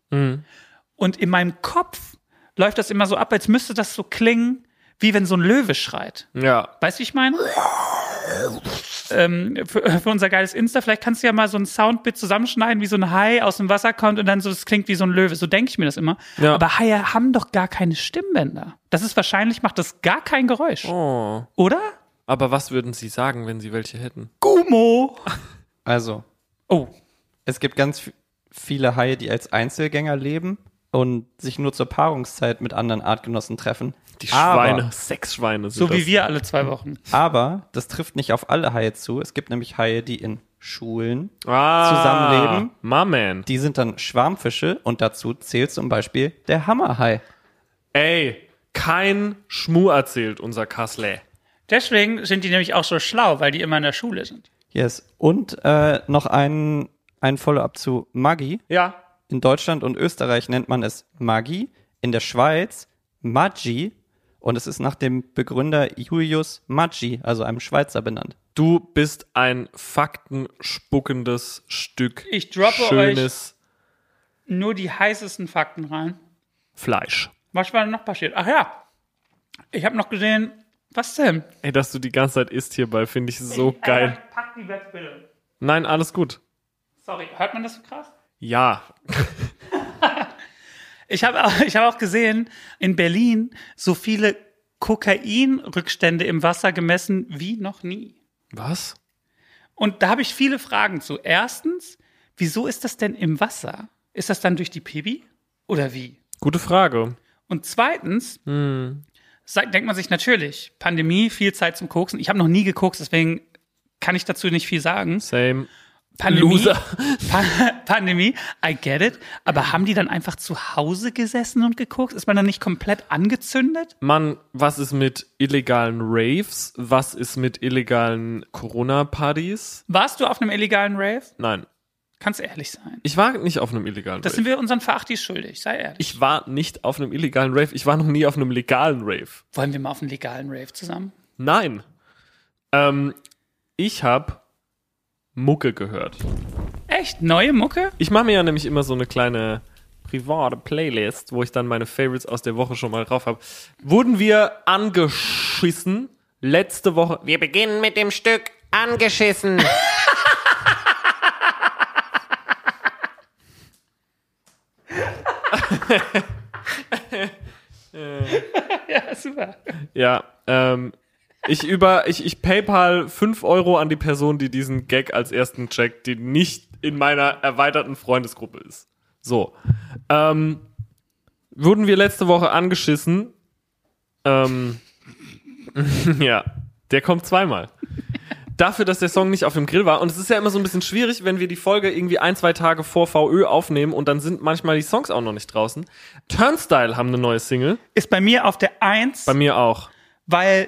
S2: Und in meinem Kopf läuft das immer so ab, als müsste das so klingen, wie wenn so ein Löwe schreit.
S1: Ja.
S2: Weißt du, wie ich meine? ähm, für, für unser geiles Insta, vielleicht kannst du ja mal so ein Soundbit zusammenschneiden, wie so ein Hai aus dem Wasser kommt und dann so, es klingt wie so ein Löwe. So denke ich mir das immer.
S1: Ja.
S2: Aber Haie haben doch gar keine Stimmbänder. Das ist wahrscheinlich, macht das gar kein Geräusch.
S1: Oh.
S2: Oder?
S1: Aber was würden Sie sagen, wenn Sie welche hätten?
S2: Gumo.
S4: Also,
S2: Oh,
S4: es gibt ganz viele Haie, die als Einzelgänger leben und sich nur zur Paarungszeit mit anderen Artgenossen treffen.
S1: Die
S4: Aber-
S1: Schweine, Sexschweine sind
S2: so
S1: das.
S2: wie wir alle zwei Wochen.
S4: Aber das trifft nicht auf alle Haie zu. Es gibt nämlich Haie, die in Schulen
S1: ah,
S4: zusammenleben.
S1: My man.
S4: Die sind dann Schwarmfische und dazu zählt zum Beispiel der Hammerhai.
S1: Ey, kein Schmu erzählt, unser Kassler.
S2: Deswegen sind die nämlich auch so schlau, weil die immer in der Schule sind.
S4: Yes. Und äh, noch ein, ein Follow-up zu Maggi.
S1: Ja.
S4: In Deutschland und Österreich nennt man es Maggi, in der Schweiz Maggi und es ist nach dem Begründer Julius Maggi, also einem Schweizer benannt.
S1: Du bist ein faktenspuckendes Stück
S2: Ich droppe
S1: schönes
S2: Nur die heißesten Fakten rein.
S1: Fleisch.
S2: Was war denn noch passiert? Ach ja, ich habe noch gesehen, was denn?
S1: Ey, dass du die ganze Zeit isst hierbei, finde ich so geil.
S2: Äh, pack die weg, bitte.
S1: Nein, alles gut.
S2: Sorry, hört man das so krass?
S1: Ja.
S2: Ich habe auch, ich hab auch gesehen, in Berlin so viele Kokainrückstände im Wasser gemessen wie noch nie.
S1: Was?
S2: Und da habe ich viele Fragen zu. Erstens, wieso ist das denn im Wasser? Ist das dann durch die Pibi? Oder wie?
S1: Gute Frage.
S2: Und zweitens, sagt, denkt man sich natürlich, Pandemie, viel Zeit zum Koksen. Ich habe noch nie gekokst, deswegen kann ich dazu nicht viel sagen.
S1: Same.
S2: Pandemie,
S1: Loser.
S2: Pa Pandemie, I get it. Aber haben die dann einfach zu Hause gesessen und gekokst? Ist man dann nicht komplett angezündet?
S1: Mann, was ist mit illegalen Raves? Was ist mit illegalen Corona-Partys?
S2: Warst du auf einem illegalen Rave?
S1: Nein.
S2: Kannst ehrlich sein.
S1: Ich war nicht auf einem illegalen
S2: Das
S1: Rave.
S2: sind wir unseren Verachtis schuldig, sei ehrlich.
S1: Ich war nicht auf einem illegalen Rave. Ich war noch nie auf einem legalen Rave.
S2: Wollen wir mal auf einen legalen Rave zusammen?
S1: Nein. Ähm, ich habe Mucke gehört.
S2: Echt? Neue Mucke?
S1: Ich mache mir ja nämlich immer so eine kleine private Playlist, wo ich dann meine Favorites aus der Woche schon mal drauf habe. Wurden wir angeschissen letzte Woche?
S3: Wir beginnen mit dem Stück Angeschissen.
S2: Ja, super.
S1: Ja, ähm, ich über, ich, ich PayPal 5 Euro an die Person, die diesen Gag als ersten checkt, die nicht in meiner erweiterten Freundesgruppe ist. So. Ähm, wurden wir letzte Woche angeschissen? Ähm, ja, der kommt zweimal. Dafür, dass der Song nicht auf dem Grill war. Und es ist ja immer so ein bisschen schwierig, wenn wir die Folge irgendwie ein, zwei Tage vor VÖ aufnehmen und dann sind manchmal die Songs auch noch nicht draußen. Turnstyle haben eine neue Single.
S2: Ist bei mir auf der Eins,
S1: Bei mir auch.
S2: weil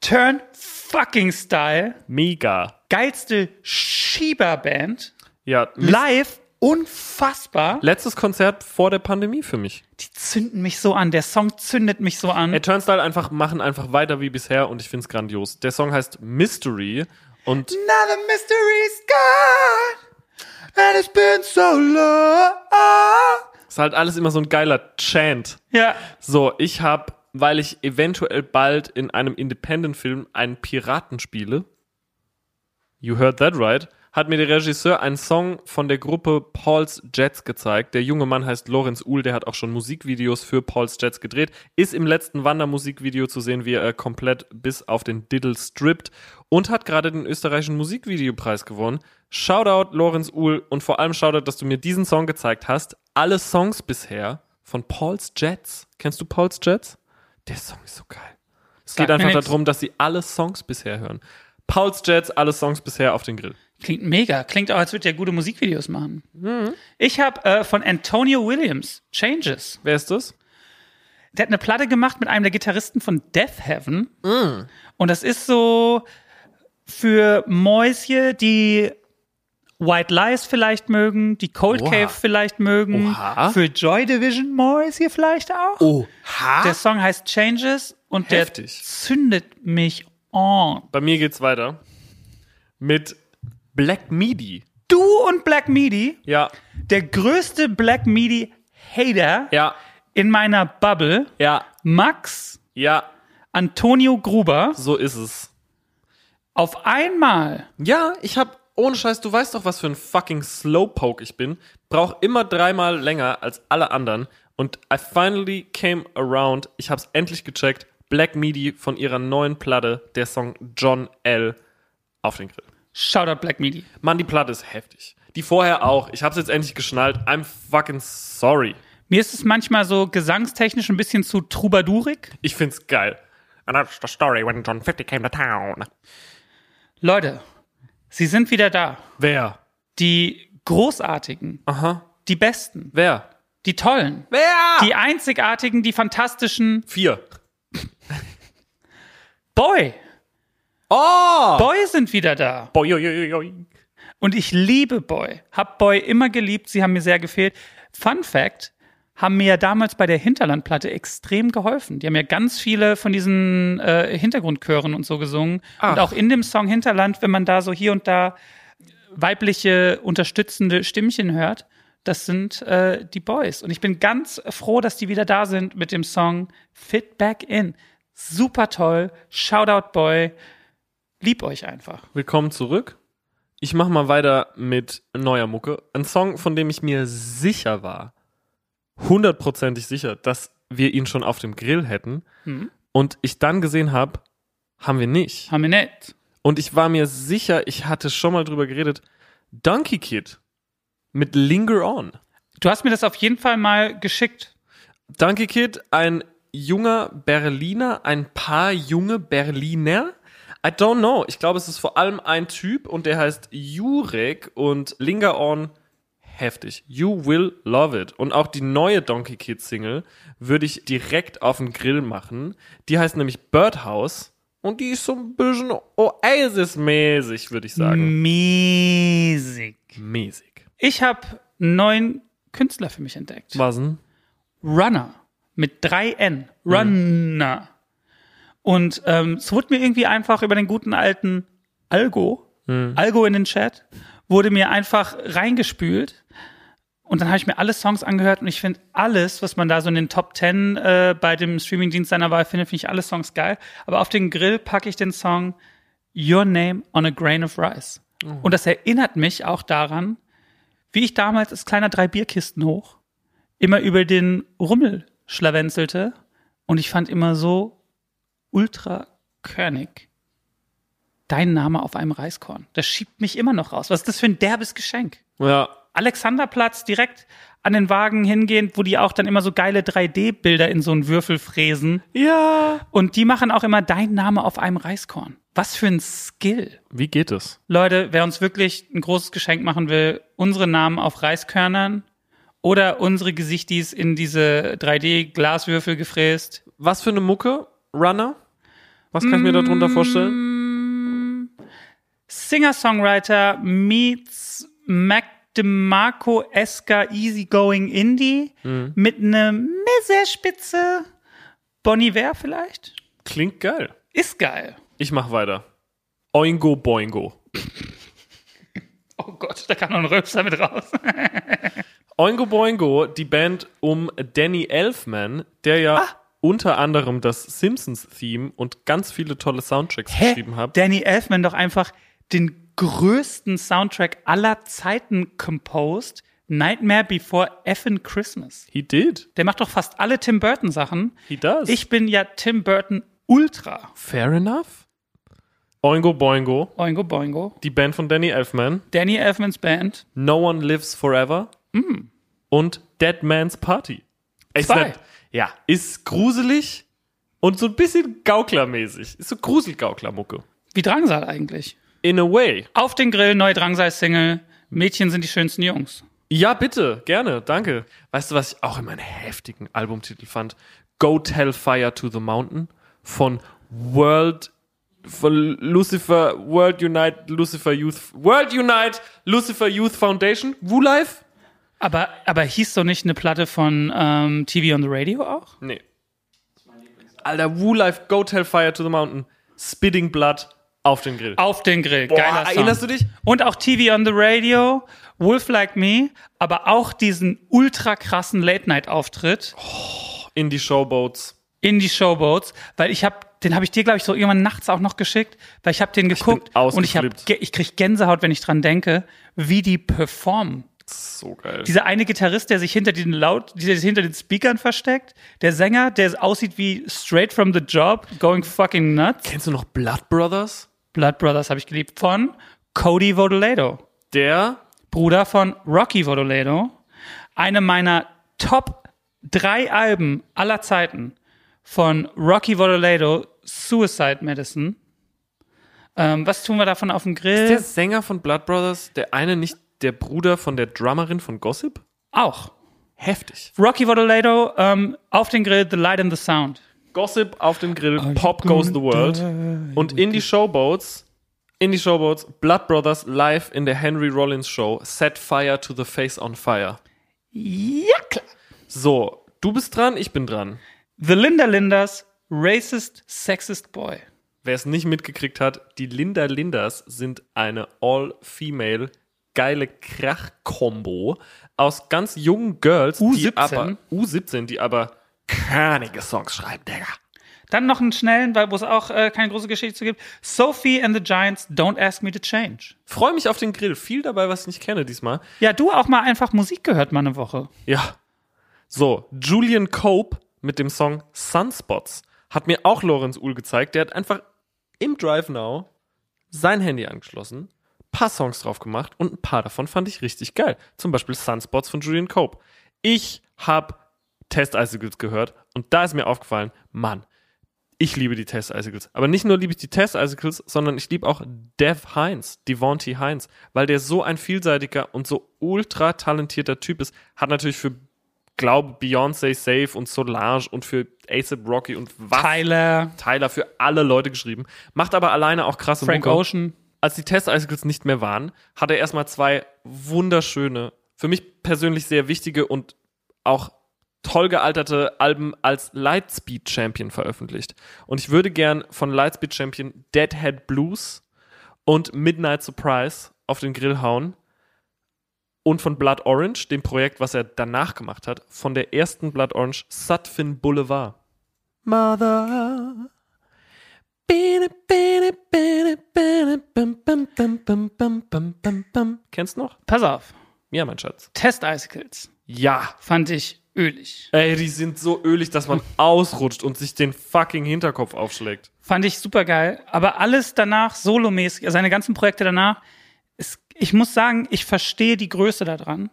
S2: Turn fucking Style,
S1: Mega.
S2: geilste Schieberband,
S1: Ja,
S2: live, unfassbar.
S1: letztes Konzert vor der Pandemie für mich.
S2: Die zünden mich so an, der Song zündet mich so an.
S1: Ey, Turnstyle einfach machen einfach weiter wie bisher und ich find's grandios. Der Song heißt Mystery und
S2: Another mystery's gone, and it's been so long.
S1: ist halt alles immer so ein geiler Chant.
S2: Ja,
S1: So, ich hab, weil ich eventuell bald in einem Independent-Film einen Piraten spiele, you heard that right, hat mir der Regisseur einen Song von der Gruppe Paul's Jets gezeigt. Der junge Mann heißt Lorenz Uhl, der hat auch schon Musikvideos für Paul's Jets gedreht. Ist im letzten Wandermusikvideo zu sehen, wie er komplett bis auf den Diddle strippt und hat gerade den österreichischen Musikvideopreis gewonnen. Shoutout Lorenz Uhl und vor allem Shoutout, dass du mir diesen Song gezeigt hast. Alle Songs bisher von Paul's Jets. Kennst du Paul's Jets? Der Song ist so geil. Es geht einfach darum, dass sie alle Songs bisher hören. Paul's Jets, alle Songs bisher auf den Grill.
S2: Klingt mega. Klingt auch, als würde er gute Musikvideos machen. Ich habe äh, von Antonio Williams, Changes.
S1: Wer ist das?
S2: Der hat eine Platte gemacht mit einem der Gitarristen von Death Heaven. Und das ist so für Mäuschen, die White Lies vielleicht mögen, die Cold
S1: Oha.
S2: Cave vielleicht mögen,
S1: Oha.
S2: für Joy Division hier vielleicht auch.
S3: Oha.
S2: Der Song heißt Changes und
S1: Heftig.
S2: der zündet mich on.
S1: Bei mir geht's weiter mit Black Midi.
S2: Du und Black Midi,
S1: Ja,
S2: der größte Black Midi Hater
S1: ja,
S2: in meiner Bubble,
S1: ja,
S2: Max
S1: ja,
S2: Antonio Gruber,
S1: so ist es.
S2: auf einmal
S1: Ja, ich hab, ohne Scheiß, du weißt doch, was für ein fucking Slowpoke ich bin. Brauch immer dreimal länger als alle anderen. Und I finally came around. Ich hab's endlich gecheckt. Black Midi von ihrer neuen Platte, der Song John L. auf den Grill.
S2: Shoutout Black Midi.
S1: Mann, die Platte ist heftig. Die vorher auch. Ich hab's jetzt endlich geschnallt. I'm fucking sorry.
S2: Mir ist es manchmal so gesangstechnisch ein bisschen zu troubadourig.
S1: Ich find's geil.
S3: And that's the story when John 50 came to town.
S2: Leute, sie sind wieder da.
S1: Wer?
S2: Die großartigen,
S1: Aha.
S2: die besten,
S1: Wer?
S2: die tollen,
S3: Wer?
S2: die einzigartigen, die fantastischen.
S1: Vier.
S2: Boy,
S3: Oh!
S2: Boy sind wieder da.
S1: Boy, oi, oi.
S2: Und ich liebe Boy. Hab Boy immer geliebt. Sie haben mir sehr gefehlt. Fun Fact, haben mir ja damals bei der Hinterlandplatte extrem geholfen. Die haben ja ganz viele von diesen äh, Hintergrundchören und so gesungen. Und auch in dem Song Hinterland, wenn man da so hier und da weibliche unterstützende Stimmchen hört, das sind äh, die Boys. Und ich bin ganz froh, dass die wieder da sind mit dem Song Fit Back In. Super toll. Shoutout Boy. Lieb euch einfach.
S1: Willkommen zurück. Ich mach mal weiter mit neuer Mucke. Ein Song, von dem ich mir sicher war, hundertprozentig sicher, dass wir ihn schon auf dem Grill hätten. Und ich dann gesehen habe, haben wir nicht.
S2: Haben wir nett.
S1: Und ich war mir sicher, ich hatte schon mal drüber geredet. Donkey Kid mit Linger On.
S2: Du hast mir das auf jeden Fall mal geschickt.
S1: Donkey Kid, ein junger Berliner, ein paar junge Berliner. I don't know. Ich glaube, es ist vor allem ein Typ und der heißt Jurek und Linger On heftig. You will love it. Und auch die neue Donkey Kid Single würde ich direkt auf den Grill machen. Die heißt nämlich Birdhouse und die ist so ein bisschen Oasis-mäßig, würde ich sagen.
S2: Mäßig.
S1: Mäßig.
S2: Ich habe einen neuen Künstler für mich entdeckt.
S1: Was denn?
S2: Runner. Mit drei N. Runner. Und ähm, es wurde mir irgendwie einfach über den guten alten Algo, Algo in den Chat, wurde mir einfach reingespült. Und dann habe ich mir alle Songs angehört und ich finde alles, was man da so in den Top 10 äh, bei dem Streamingdienst seiner Wahl findet, finde ich alle Songs geil. Aber auf den Grill packe ich den Song Your Name on a Grain of Rice. Und das erinnert mich auch daran, wie ich damals als kleiner drei Bierkisten hoch immer über den Rummel schlawenzelte und ich fand immer so ultra körnig. Dein Name auf einem Reiskorn. Das schiebt mich immer noch raus. Was ist das für ein derbes Geschenk?
S1: Ja,
S2: Alexanderplatz direkt an den Wagen hingehend, wo die auch dann immer so geile 3D-Bilder in so einen Würfel fräsen.
S1: Ja.
S2: Und die machen auch immer dein Name auf einem Reiskorn. Was für ein Skill.
S1: Wie geht es?
S2: Leute, wer uns wirklich ein großes Geschenk machen will, unsere Namen auf Reiskörnern oder unsere Gesichtis in diese 3D-Glaswürfel gefräst.
S1: Was für eine Mucke? Runner? Was kann ich mir darunter vorstellen?
S2: Singer-Songwriter meets Mac DeMarco esker Easygoing Indie mit einer Messerspitze. Bonnie Iver vielleicht?
S1: Klingt geil.
S2: Ist geil.
S1: Ich mach weiter. Oingo Boingo.
S2: Oh Gott, da kann noch ein Röpser mit raus.
S1: Oingo Boingo, die Band um Danny Elfman, der ja unter anderem das Simpsons-Theme und ganz viele tolle Soundtracks geschrieben hat.
S2: Danny Elfman doch einfach den größten Soundtrack aller Zeiten composed. Nightmare Before Effin Christmas.
S1: He did.
S2: Der macht doch fast alle Tim Burton Sachen.
S1: He does.
S2: Ich bin ja Tim Burton Ultra.
S1: Fair enough. Oingo Boingo,
S2: Oingo Boingo.
S1: die Band von Danny Elfman.
S2: Danny Elfmans Band.
S1: No One Lives Forever. Und Dead Man's Party. Ich
S2: Zwei.
S1: sag, ja, ist gruselig und so ein bisschen gauklermäßig. Ist so Gruselgauklermucke.
S2: Wie Drangsal eigentlich.
S1: In a way.
S2: Auf den Grill, neue Drangsal-Single. Mädchen sind die schönsten Jungs.
S1: Ja, bitte, gerne, danke. Weißt du, was ich auch in meinem heftigen Albumtitel fand? Go Tell Fire to the Mountain von World von Lucifer World Unite Lucifer Youth World Unite Lucifer Youth Foundation. Wu Life?
S2: Aber, aber hieß doch nicht eine Platte von ähm, TV on the Radio auch?
S1: Nee. Alter, Wu Life, Go Tell Fire to the Mountain, Spitting Blood auf den Grill.
S2: Auf den Grill.
S1: Boah,
S2: Geiler Song.
S1: erinnerst du dich?
S2: Und auch TV on the Radio, Wolf Like Me, aber auch diesen ultra krassen Late-Night-Auftritt
S1: In die Showboats.
S2: in die Showboats, weil ich habe, den habe ich dir, glaube ich, so irgendwann nachts auch noch geschickt, weil ich habe den geguckt und ich, hab, ich krieg Gänsehaut, wenn ich dran denke, wie die performen.
S1: So geil.
S2: Dieser eine Gitarrist, der sich hinter den laut, der sich hinter den Speakern versteckt, der Sänger, der aussieht wie straight from the job, going fucking nuts.
S1: Kennst du noch Blood Brothers?
S2: Blood Brothers habe ich geliebt von Cody Vodoledo.
S1: Der
S2: Bruder von Rocky Vodoledo. Eine meiner Top drei Alben aller Zeiten von Rocky Vodoledo, Suicide Medicine. Ähm, was tun wir davon auf dem Grill?
S1: der Sänger von Blood Brothers, der eine nicht der Bruder von der Drummerin von Gossip?
S2: Auch.
S1: Heftig.
S2: Rocky Vodoledo, ähm, auf den Grill, The Light and the Sound.
S1: Gossip auf dem Grill, Pop Goes the World. Und in die Showboats, in die Showboats, Blood Brothers live in der Henry Rollins Show, Set Fire to the Face on Fire.
S2: Ja, klar.
S1: So, du bist dran, ich bin dran.
S2: The Linda Linders, Racist, Sexist Boy.
S1: Wer es nicht mitgekriegt hat, die Linda Linders sind eine all-female geile Krach-Kombo aus ganz jungen Girls, die
S2: U17.
S1: aber U17, die aber kernige Songs schreiben, Digga.
S2: Dann noch einen schnellen, weil wo es auch äh, keine große Geschichte zu gibt. Sophie and the Giants, Don't Ask Me to Change.
S1: Freue mich auf den Grill. Viel dabei, was ich nicht kenne diesmal.
S2: Ja, du auch mal einfach Musik gehört mal eine Woche.
S1: Ja. So, Julian Cope mit dem Song Sunspots hat mir auch Lorenz Uhl gezeigt. Der hat einfach im Drive Now sein Handy angeschlossen, paar Songs drauf gemacht und ein paar davon fand ich richtig geil. Zum Beispiel Sunspots von Julian Cope. Ich habe Test Icicles gehört und da ist mir aufgefallen, Mann, ich liebe die Test Icicles. Aber nicht nur liebe ich die Test Icicles, sondern ich liebe auch Dev Heinz, Devontae Heinz, weil der so ein vielseitiger und so ultra talentierter Typ ist. Hat natürlich für, glaube Beyoncé Safe und Solange und für ASAP Rocky und was
S2: Tyler,
S1: Tyler für alle Leute geschrieben. Macht aber alleine auch krasse
S2: Frank
S1: Mucke.
S2: Ocean.
S1: Als die Test Icicles nicht mehr waren, hat er erstmal zwei wunderschöne, für mich persönlich sehr wichtige und auch toll gealterte Alben als Lightspeed Champion veröffentlicht. Und ich würde gern von Lightspeed Champion Deadhead Blues und Midnight Surprise auf den Grill hauen. Und von Blood Orange, dem Projekt, was er danach gemacht hat, von der ersten Blood Orange Sutphin Boulevard. Mother. Kennst du noch?
S2: Pass auf.
S1: Ja, mein Schatz.
S2: Test Icicles
S1: Ja.
S2: fand ich ölig.
S1: Ey, die sind so ölig, dass man ausrutscht und sich den fucking Hinterkopf aufschlägt.
S2: Fand ich super geil. Aber alles danach, solomäßig, seine ganzen Projekte danach, ich muss sagen, ich verstehe die Größe daran.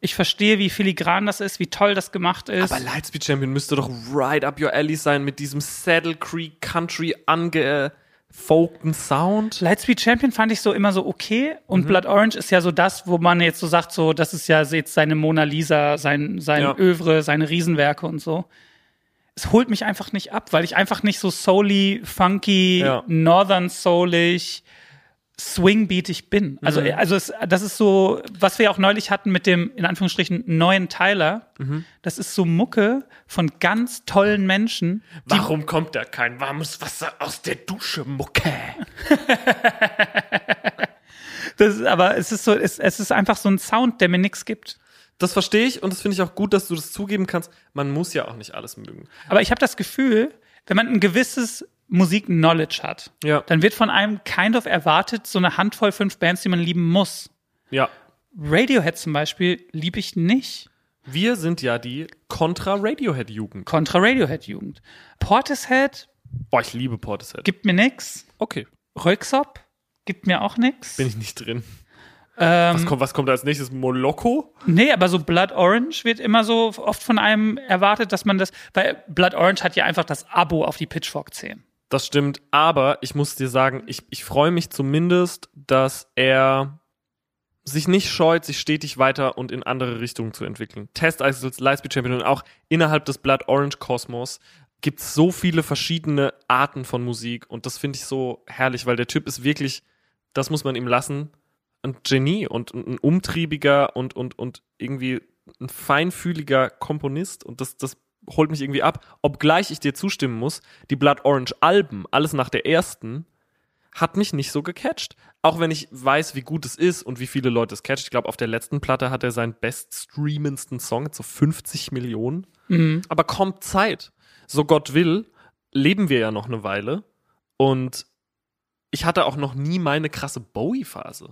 S2: Ich verstehe, wie filigran das ist, wie toll das gemacht ist.
S1: Aber Lightspeed Champion müsste doch right up your alley sein mit diesem Saddle Creek Country angefolgten Sound.
S2: Lightspeed Champion fand ich so immer so okay und Blood Orange ist ja so das, wo man jetzt so sagt, so das ist ja jetzt seine Mona Lisa, sein sein
S1: Ja.
S2: Övre, seine Riesenwerke und so. Es holt mich einfach nicht ab, weil ich einfach nicht so souly, funky,
S1: Ja.
S2: northern soulig, swingbeatig bin. Also also es, das ist so, was wir auch neulich hatten mit dem in Anführungsstrichen neuen Tyler. Das ist so Mucke von ganz tollen Menschen,
S1: Warum kommt da kein warmes Wasser aus der Dusche, Mucke?
S2: das ist, aber es ist so es, es ist einfach so ein Sound, der mir nichts gibt.
S1: Das verstehe ich und das finde ich auch gut, dass du das zugeben kannst. Man muss ja auch nicht alles mögen.
S2: Aber ich habe das Gefühl, wenn man ein gewisses Musik-Knowledge hat,
S1: Ja.
S2: dann wird von einem kind of erwartet, so eine Handvoll fünf Bands, die man lieben muss.
S1: Ja.
S2: Radiohead zum Beispiel liebe ich nicht.
S1: Wir sind ja die Contra-Radiohead-Jugend.
S2: Kontra Radiohead-Jugend. Portishead
S1: Boah, ich liebe Portishead.
S2: gibt mir nix.
S1: Okay,
S2: Röksop gibt mir auch nix.
S1: bin ich nicht drin.
S2: ähm,
S1: Was kommt, was kommt als nächstes? Moloko?
S2: nee, aber so Blood Orange wird immer so oft von einem erwartet, dass man das, weil Blood Orange hat ja einfach das Abo auf die Pitchfork 10.
S1: Das stimmt, aber ich muss dir sagen, ich, ich freue mich zumindest, dass er sich nicht scheut, sich stetig weiter und in andere Richtungen zu entwickeln. Test Icicles, Lightspeed Champion und auch innerhalb des Blood Orange Kosmos gibt's so viele verschiedene Arten von Musik und das finde ich so herrlich, weil der Typ ist wirklich, das muss man ihm lassen, ein Genie und ein umtriebiger und, und, und irgendwie ein feinfühliger Komponist und das, das holt mich irgendwie ab. Obgleich ich dir zustimmen muss, die Blood Orange Alben, alles nach der ersten, hat mich nicht so gecatcht. Auch wenn ich weiß, wie gut es ist und wie viele Leute es catcht. Ich glaube, auf der letzten Platte hat er seinen beststreamendsten Song, so 50 Millionen. Aber kommt Zeit. So Gott will, leben wir ja noch eine Weile. Und ich hatte auch noch nie meine krasse Bowie-Phase.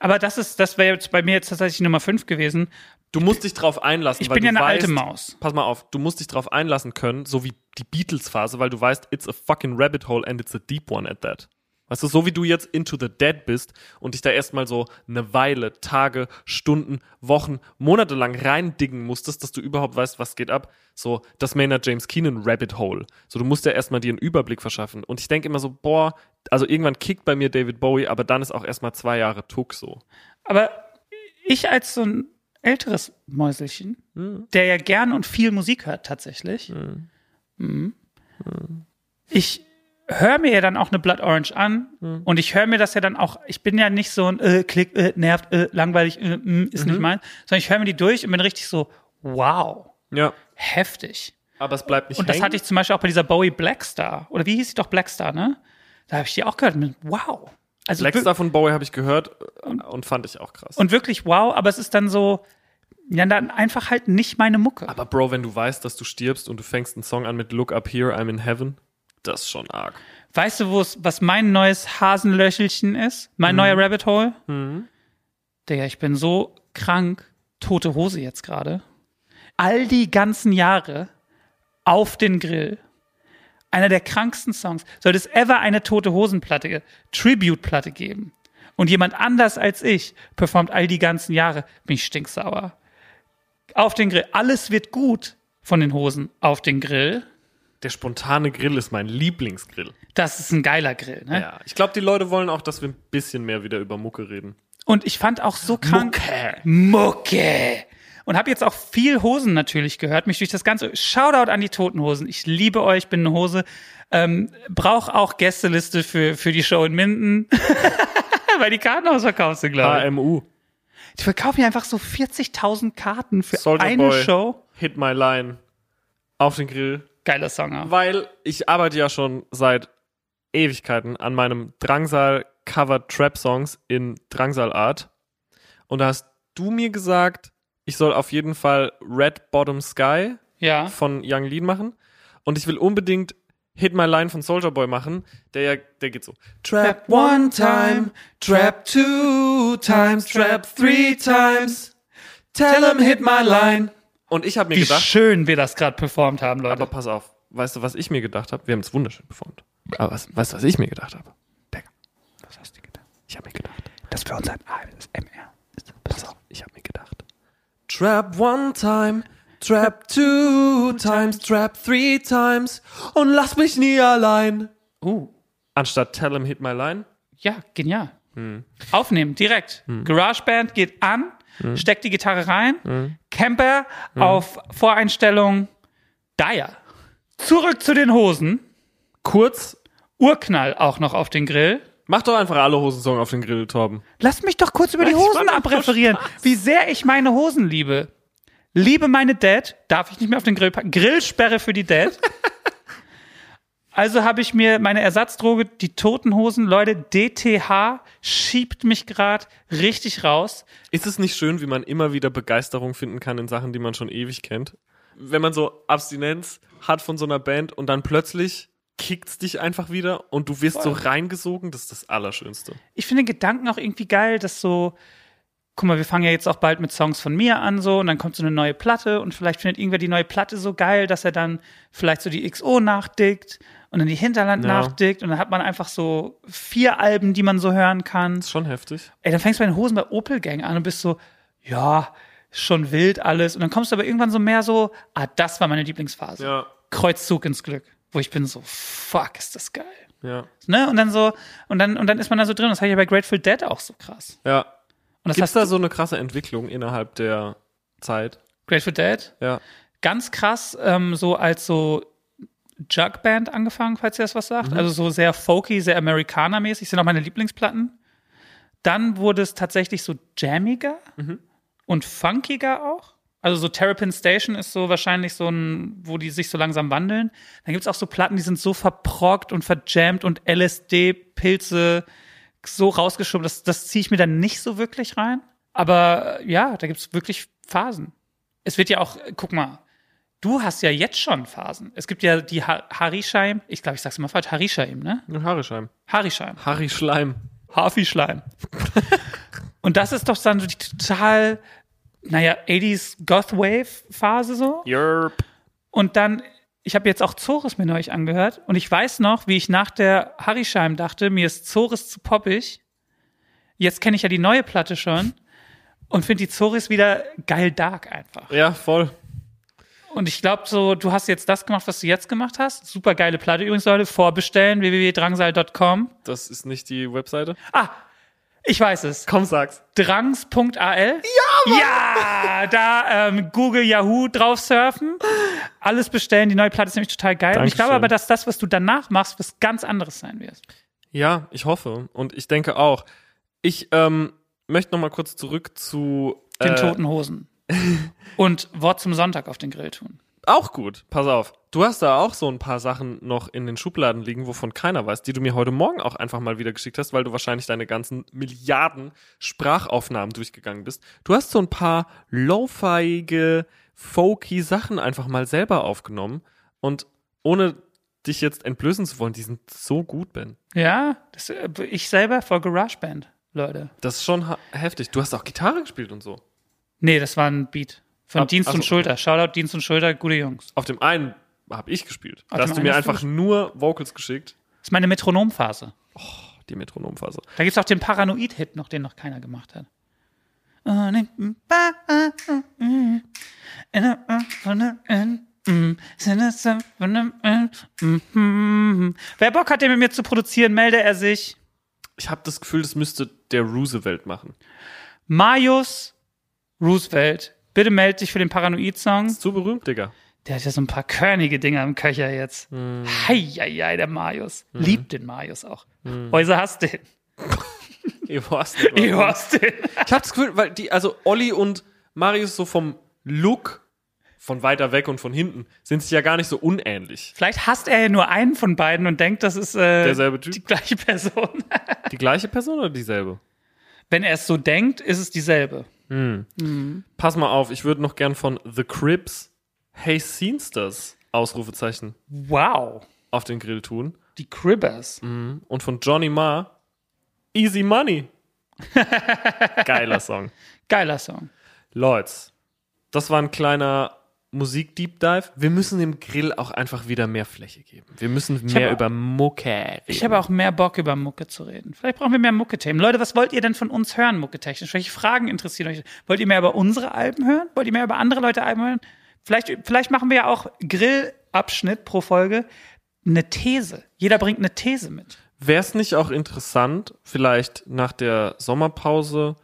S2: Aber das ist, das wäre jetzt bei mir jetzt tatsächlich Nummer 5 gewesen.
S1: Du musst dich drauf einlassen.
S2: Ich
S1: weil
S2: bin ja
S1: du
S2: eine
S1: weißt,
S2: alte Maus.
S1: Pass mal auf, du musst dich drauf einlassen können, so wie die Beatles-Phase, weil du weißt, it's a fucking rabbit hole and it's a deep one at that. Weißt du, so wie du jetzt into the dead bist und dich da erstmal so eine Weile, Tage, Stunden, Wochen, Monate lang reindiggen musstest, dass du überhaupt weißt, was geht ab. So das Maynard James Keenan Rabbit Hole. So du musst ja erstmal dir einen Überblick verschaffen. Und ich denke immer so, boah, also irgendwann kickt bei mir David Bowie, aber dann ist auch erstmal zwei Jahre Tuck so.
S2: Aber ich als so ein älteres Mäuselchen, der ja gern und viel Musik hört tatsächlich, Mhm. ich höre mir ja dann auch eine Blood Orange an und ich höre mir das ja dann auch, ich bin ja nicht so ein äh, Klick, äh, nervt, äh, langweilig, äh, mm, ist nicht mein, sondern ich höre mir die durch und bin richtig so, wow,
S1: Ja.
S2: heftig.
S1: Aber es bleibt nicht
S2: Und das
S1: hängen.
S2: hatte ich zum Beispiel auch bei dieser Bowie Blackstar. Oder wie hieß sie doch Blackstar, ne? Da habe ich die auch gehört. und bin, Wow. Also
S1: Blackstar von Bowie habe ich gehört äh, und fand ich auch krass.
S2: und wirklich wow, aber es ist dann so, ja, dann einfach halt nicht meine Mucke.
S1: Aber Bro, wenn du weißt, dass du stirbst und du fängst einen Song an mit Look Up Here, I'm in Heaven, das ist schon arg.
S2: Weißt du, was mein neues Hasenlöchelchen ist? Mein neuer Rabbit Hole? Digga, ich bin so krank. Tote Hose jetzt gerade. All die ganzen Jahre auf den Grill. Einer der kranksten Songs. Sollte es ever eine Tote Hosenplatte, Tribute-Platte geben und jemand anders als ich performt all die ganzen Jahre, bin ich stinksauer. Auf den Grill. Alles wird gut von den Hosen auf den Grill.
S1: Der spontane Grill ist mein Lieblingsgrill.
S2: Das ist ein geiler Grill, ne?
S1: Ja, ich glaube, die Leute wollen auch, dass wir ein bisschen mehr wieder über Mucke reden.
S2: Und ich fand auch so krank. Mucke. Mucke. Und habe jetzt auch viel Hosen natürlich gehört, mich durch das ganze. Shoutout an die Toten Hosen. Ich liebe euch, bin eine Hose. Ähm, brauch auch Gästeliste für, für die Show in Minden. Weil die Karten ausverkauft sind, glaube ich.
S1: HMU.
S2: Die verkaufen ja einfach so 40.000 Karten für
S1: Soldier
S2: eine
S1: Boy.
S2: Show.
S1: Hit My Line. Auf den Grill.
S2: Geiler Song. ja.
S1: Weil ich arbeite ja schon seit Ewigkeiten an meinem Drangsal Covered Trap Songs in Drangsal Art. Und da hast du mir gesagt, ich soll auf jeden Fall Red Bottom Sky
S2: Ja.
S1: von Young Lean machen. Und ich will unbedingt Hit My Line von Soldier Boy machen. Der ja, der geht so. Trap one time, trap two times, trap three times. Tell him hit my line. Und ich habe mir
S2: Wie
S1: gedacht,
S2: schön wir das gerade performt haben, Leute.
S1: aber pass auf, weißt du, was ich mir gedacht habe? Wir haben es wunderschön performt. Aber was, weißt du, was ich mir gedacht habe? Digga, was hast du gedacht? Ich habe mir gedacht,
S2: das für unser ASMR.
S1: pass auf, ich habe mir gedacht. Trap one time, trap two times, trap three times und lass mich nie allein.
S2: Uh.
S1: Anstatt Tell him hit my line.
S2: Ja, genial. Aufnehmen, direkt. GarageBand geht an, steckt die Gitarre rein, Camper auf Voreinstellung Dire. Zurück zu den Hosen.
S1: Kurz,
S2: Urknall auch noch auf den Grill.
S1: Mach doch einfach alle Hosensong auf den Grill, Torben.
S2: Lass mich doch kurz über die Hosen abreferieren, wie sehr ich meine Hosen liebe. Liebe meine Dad, darf ich nicht mehr auf den Grill packen. Grillsperre für die Dad. also habe ich mir meine Ersatzdroge, die toten Hosen, Leute, DTH schiebt mich gerade richtig raus.
S1: Ist es nicht schön, wie man immer wieder Begeisterung finden kann in Sachen, die man schon ewig kennt? Wenn man so Abstinenz hat von so einer Band und dann plötzlich kickt's dich einfach wieder und du wirst so reingesogen, das ist das Allerschönste.
S2: ich finde den Gedanken auch irgendwie geil, dass so, guck mal, wir fangen ja jetzt auch bald mit Songs von mir an, so, und dann kommt so eine neue Platte und vielleicht findet irgendwer die neue Platte so geil, dass er dann vielleicht so die XO nachdickt und dann die Hinterland
S1: Ja.
S2: nachdickt und dann hat man einfach so vier Alben, die man so hören kann.
S1: Ist schon heftig.
S2: Ey, dann fängst du bei den Hosen bei Opel Gang an und bist so, ja, schon wild alles. Und dann kommst du aber irgendwann so mehr so, ah, das war meine Lieblingsphase.
S1: Ja,
S2: Kreuzzug ins Glück. Wo ich bin so, fuck, ist das geil.
S1: ja,
S2: Ne? Und dann so, und dann, und dann ist man da so drin. Das habe ich ja bei Grateful Dead auch so krass.
S1: ja.
S2: Und das
S1: Gibt's da so eine krasse Entwicklung innerhalb der Zeit?
S2: Grateful Dead.
S1: Ja.
S2: Ganz krass, ähm, so als so Jug Band angefangen, falls ihr das was
S1: Mhm.
S2: sagt. Also so sehr folky, sehr Amerikaner-mäßig, sind auch meine Lieblingsplatten. Dann wurde es tatsächlich so jammiger
S1: Mhm.
S2: und funkiger auch. Also so Terrapin Station ist so wahrscheinlich so ein, wo die sich so langsam wandeln. Dann gibt's auch so Platten, die sind so verproggt und verjammt und LSD-Pilze so rausgeschoben. Das, das ziehe ich mir dann nicht so wirklich rein. Aber äh, ja, da gibt's wirklich Phasen. Es wird ja auch, äh, guck mal, du hast ja jetzt schon Phasen. Es gibt ja die ha Harisheim, ich glaube, ich sag's immer falsch, Harisheim, ne? Harisheim.
S1: Harry Schleim.
S2: Hafi-Schleim. Und das ist doch dann so die total, naja, 80s Goth-Wave-Phase so.
S1: Yerp.
S2: Und dann, ich habe jetzt auch Zores mir neulich angehört und ich weiß noch, wie ich nach der Harisheim dachte, mir ist Zores zu poppig. Jetzt kenne ich ja die neue Platte schon und finde die Zores wieder geil dark einfach.
S1: Ja, voll.
S2: Und ich glaube so, du hast jetzt das gemacht, was du jetzt gemacht hast. Super geile Platte übrigens, Leute. Vorbestellen, www.drangsal.com.
S1: Das ist nicht die Webseite.
S2: Ah, ich weiß es.
S1: Komm, sag's.
S2: Drangs.al. Ja, Ja, da ähm, Google, Yahoo drauf surfen. Alles bestellen. Die neue Platte ist nämlich total geil. Und ich glaube
S1: Dankeschön.
S2: aber, dass das, was du danach machst, was ganz anderes sein wird.
S1: Ja, ich hoffe. Und ich denke auch. Ich ähm, möchte noch mal kurz zurück zu
S2: Den
S1: äh,
S2: toten Hosen. Und Wort zum Sonntag auf den Grill tun.
S1: Auch gut. Pass auf. Du hast da auch so ein paar Sachen noch in den Schubladen liegen, wovon keiner weiß, die du mir heute Morgen auch einfach mal wieder geschickt hast, weil du wahrscheinlich deine ganzen Milliarden Sprachaufnahmen durchgegangen bist. Du hast so ein paar lo-fiige, folky Sachen einfach mal selber aufgenommen und ohne dich jetzt entblößen zu wollen, die sind so gut, Ben.
S2: Ja, das, äh, ich selber vor GarageBand, Leute.
S1: Das ist schon heftig. Du hast auch Gitarre gespielt und so.
S2: Nee, das war ein Beat. Von
S1: Ab-
S2: Dienst
S1: ach
S2: und Schulter. Shoutout Dienst und Schulter, gute Jungs.
S1: Auf dem einen habe ich gespielt.
S2: Auf
S1: Da hast du mir einfach nur Vocals geschickt.
S2: Das ist meine Metronomphase.
S1: Die Metronomphase.
S2: Da gibt's auch den Paranoid-Hit noch, den noch keiner gemacht hat. Wer Bock hat, den mit mir zu produzieren, melde er sich.
S1: Ich habe das Gefühl, das müsste der Roosevelt machen.
S2: Marius Roosevelt, bitte melde dich für den Paranoid-Song.
S1: Ist zu berühmt, Digga.
S2: Der hat ja so ein paar körnige Dinger im Köcher jetzt.
S1: Hm.
S2: Heieiei, der Marius. Liebt den Marius auch. Häuser hasst den.
S1: Ich weiß
S2: Ich hasst den.
S1: Ich habe das Gefühl, weil die, also Olli und Marius so vom Look von weiter weg und von hinten sind sich ja gar nicht so unähnlich.
S2: Vielleicht hasst er ja nur einen von beiden und denkt, das ist äh,
S1: Derselbe Typ?
S2: die gleiche Person.
S1: Die gleiche Person oder dieselbe?
S2: Wenn er es so denkt, ist es dieselbe.
S1: Pass mal auf, ich würde noch gern von The Cribs Hey Scenesters Ausrufezeichen
S2: Wow.
S1: auf den Grill tun.
S2: Die Cribbers.
S1: Und von Johnny Marr Easy Money. Geiler Song.
S2: Geiler Song.
S1: Leute, das war ein kleiner Musik-Deep Dive. Wir müssen dem Grill auch einfach wieder mehr Fläche geben. Wir müssen mehr über Mucke reden.
S2: Ich habe auch mehr Bock, über Mucke zu reden. Vielleicht brauchen wir mehr Mucke-Themen. Leute, was wollt ihr denn von uns hören, mucke-technisch? Welche Fragen interessieren euch? Wollt ihr mehr über unsere Alben hören? Wollt ihr mehr über andere Leute Alben hören? Vielleicht, vielleicht machen wir ja auch Grillabschnitt pro Folge eine These. Jeder bringt eine These mit.
S1: Wäre es nicht auch interessant, vielleicht nach der Sommerpause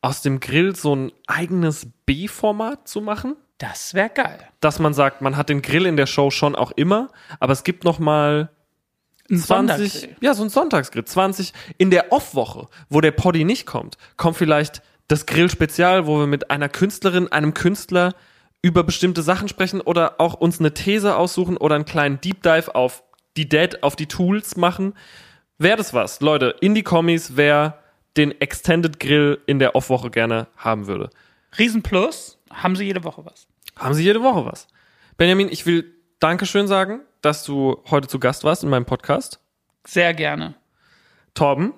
S1: aus dem Grill so ein eigenes B-Format zu machen?
S2: Das wäre geil.
S1: Dass man sagt, man hat den Grill in der Show schon auch immer, aber es gibt noch mal
S2: Ein
S1: 20,
S2: Sondergrill.
S1: ja, so ein Sonntagsgrill, 20 in der Off-Woche, wo der Poddy nicht kommt, kommt vielleicht das Grill-Spezial, wo wir mit einer Künstlerin, einem Künstler über bestimmte Sachen sprechen oder auch uns eine These aussuchen oder einen kleinen Deep Dive auf die Dead, auf die Tools machen. Wäre das was? Leute, in die Kommis, wer den Extended Grill in der Off-Woche gerne haben würde.
S2: Riesenplus, haben sie jede Woche was.
S1: Haben Sie jede Woche was. Benjamin, ich will Dankeschön sagen, dass du heute zu Gast warst in meinem Podcast.
S2: Sehr gerne.
S1: Torben,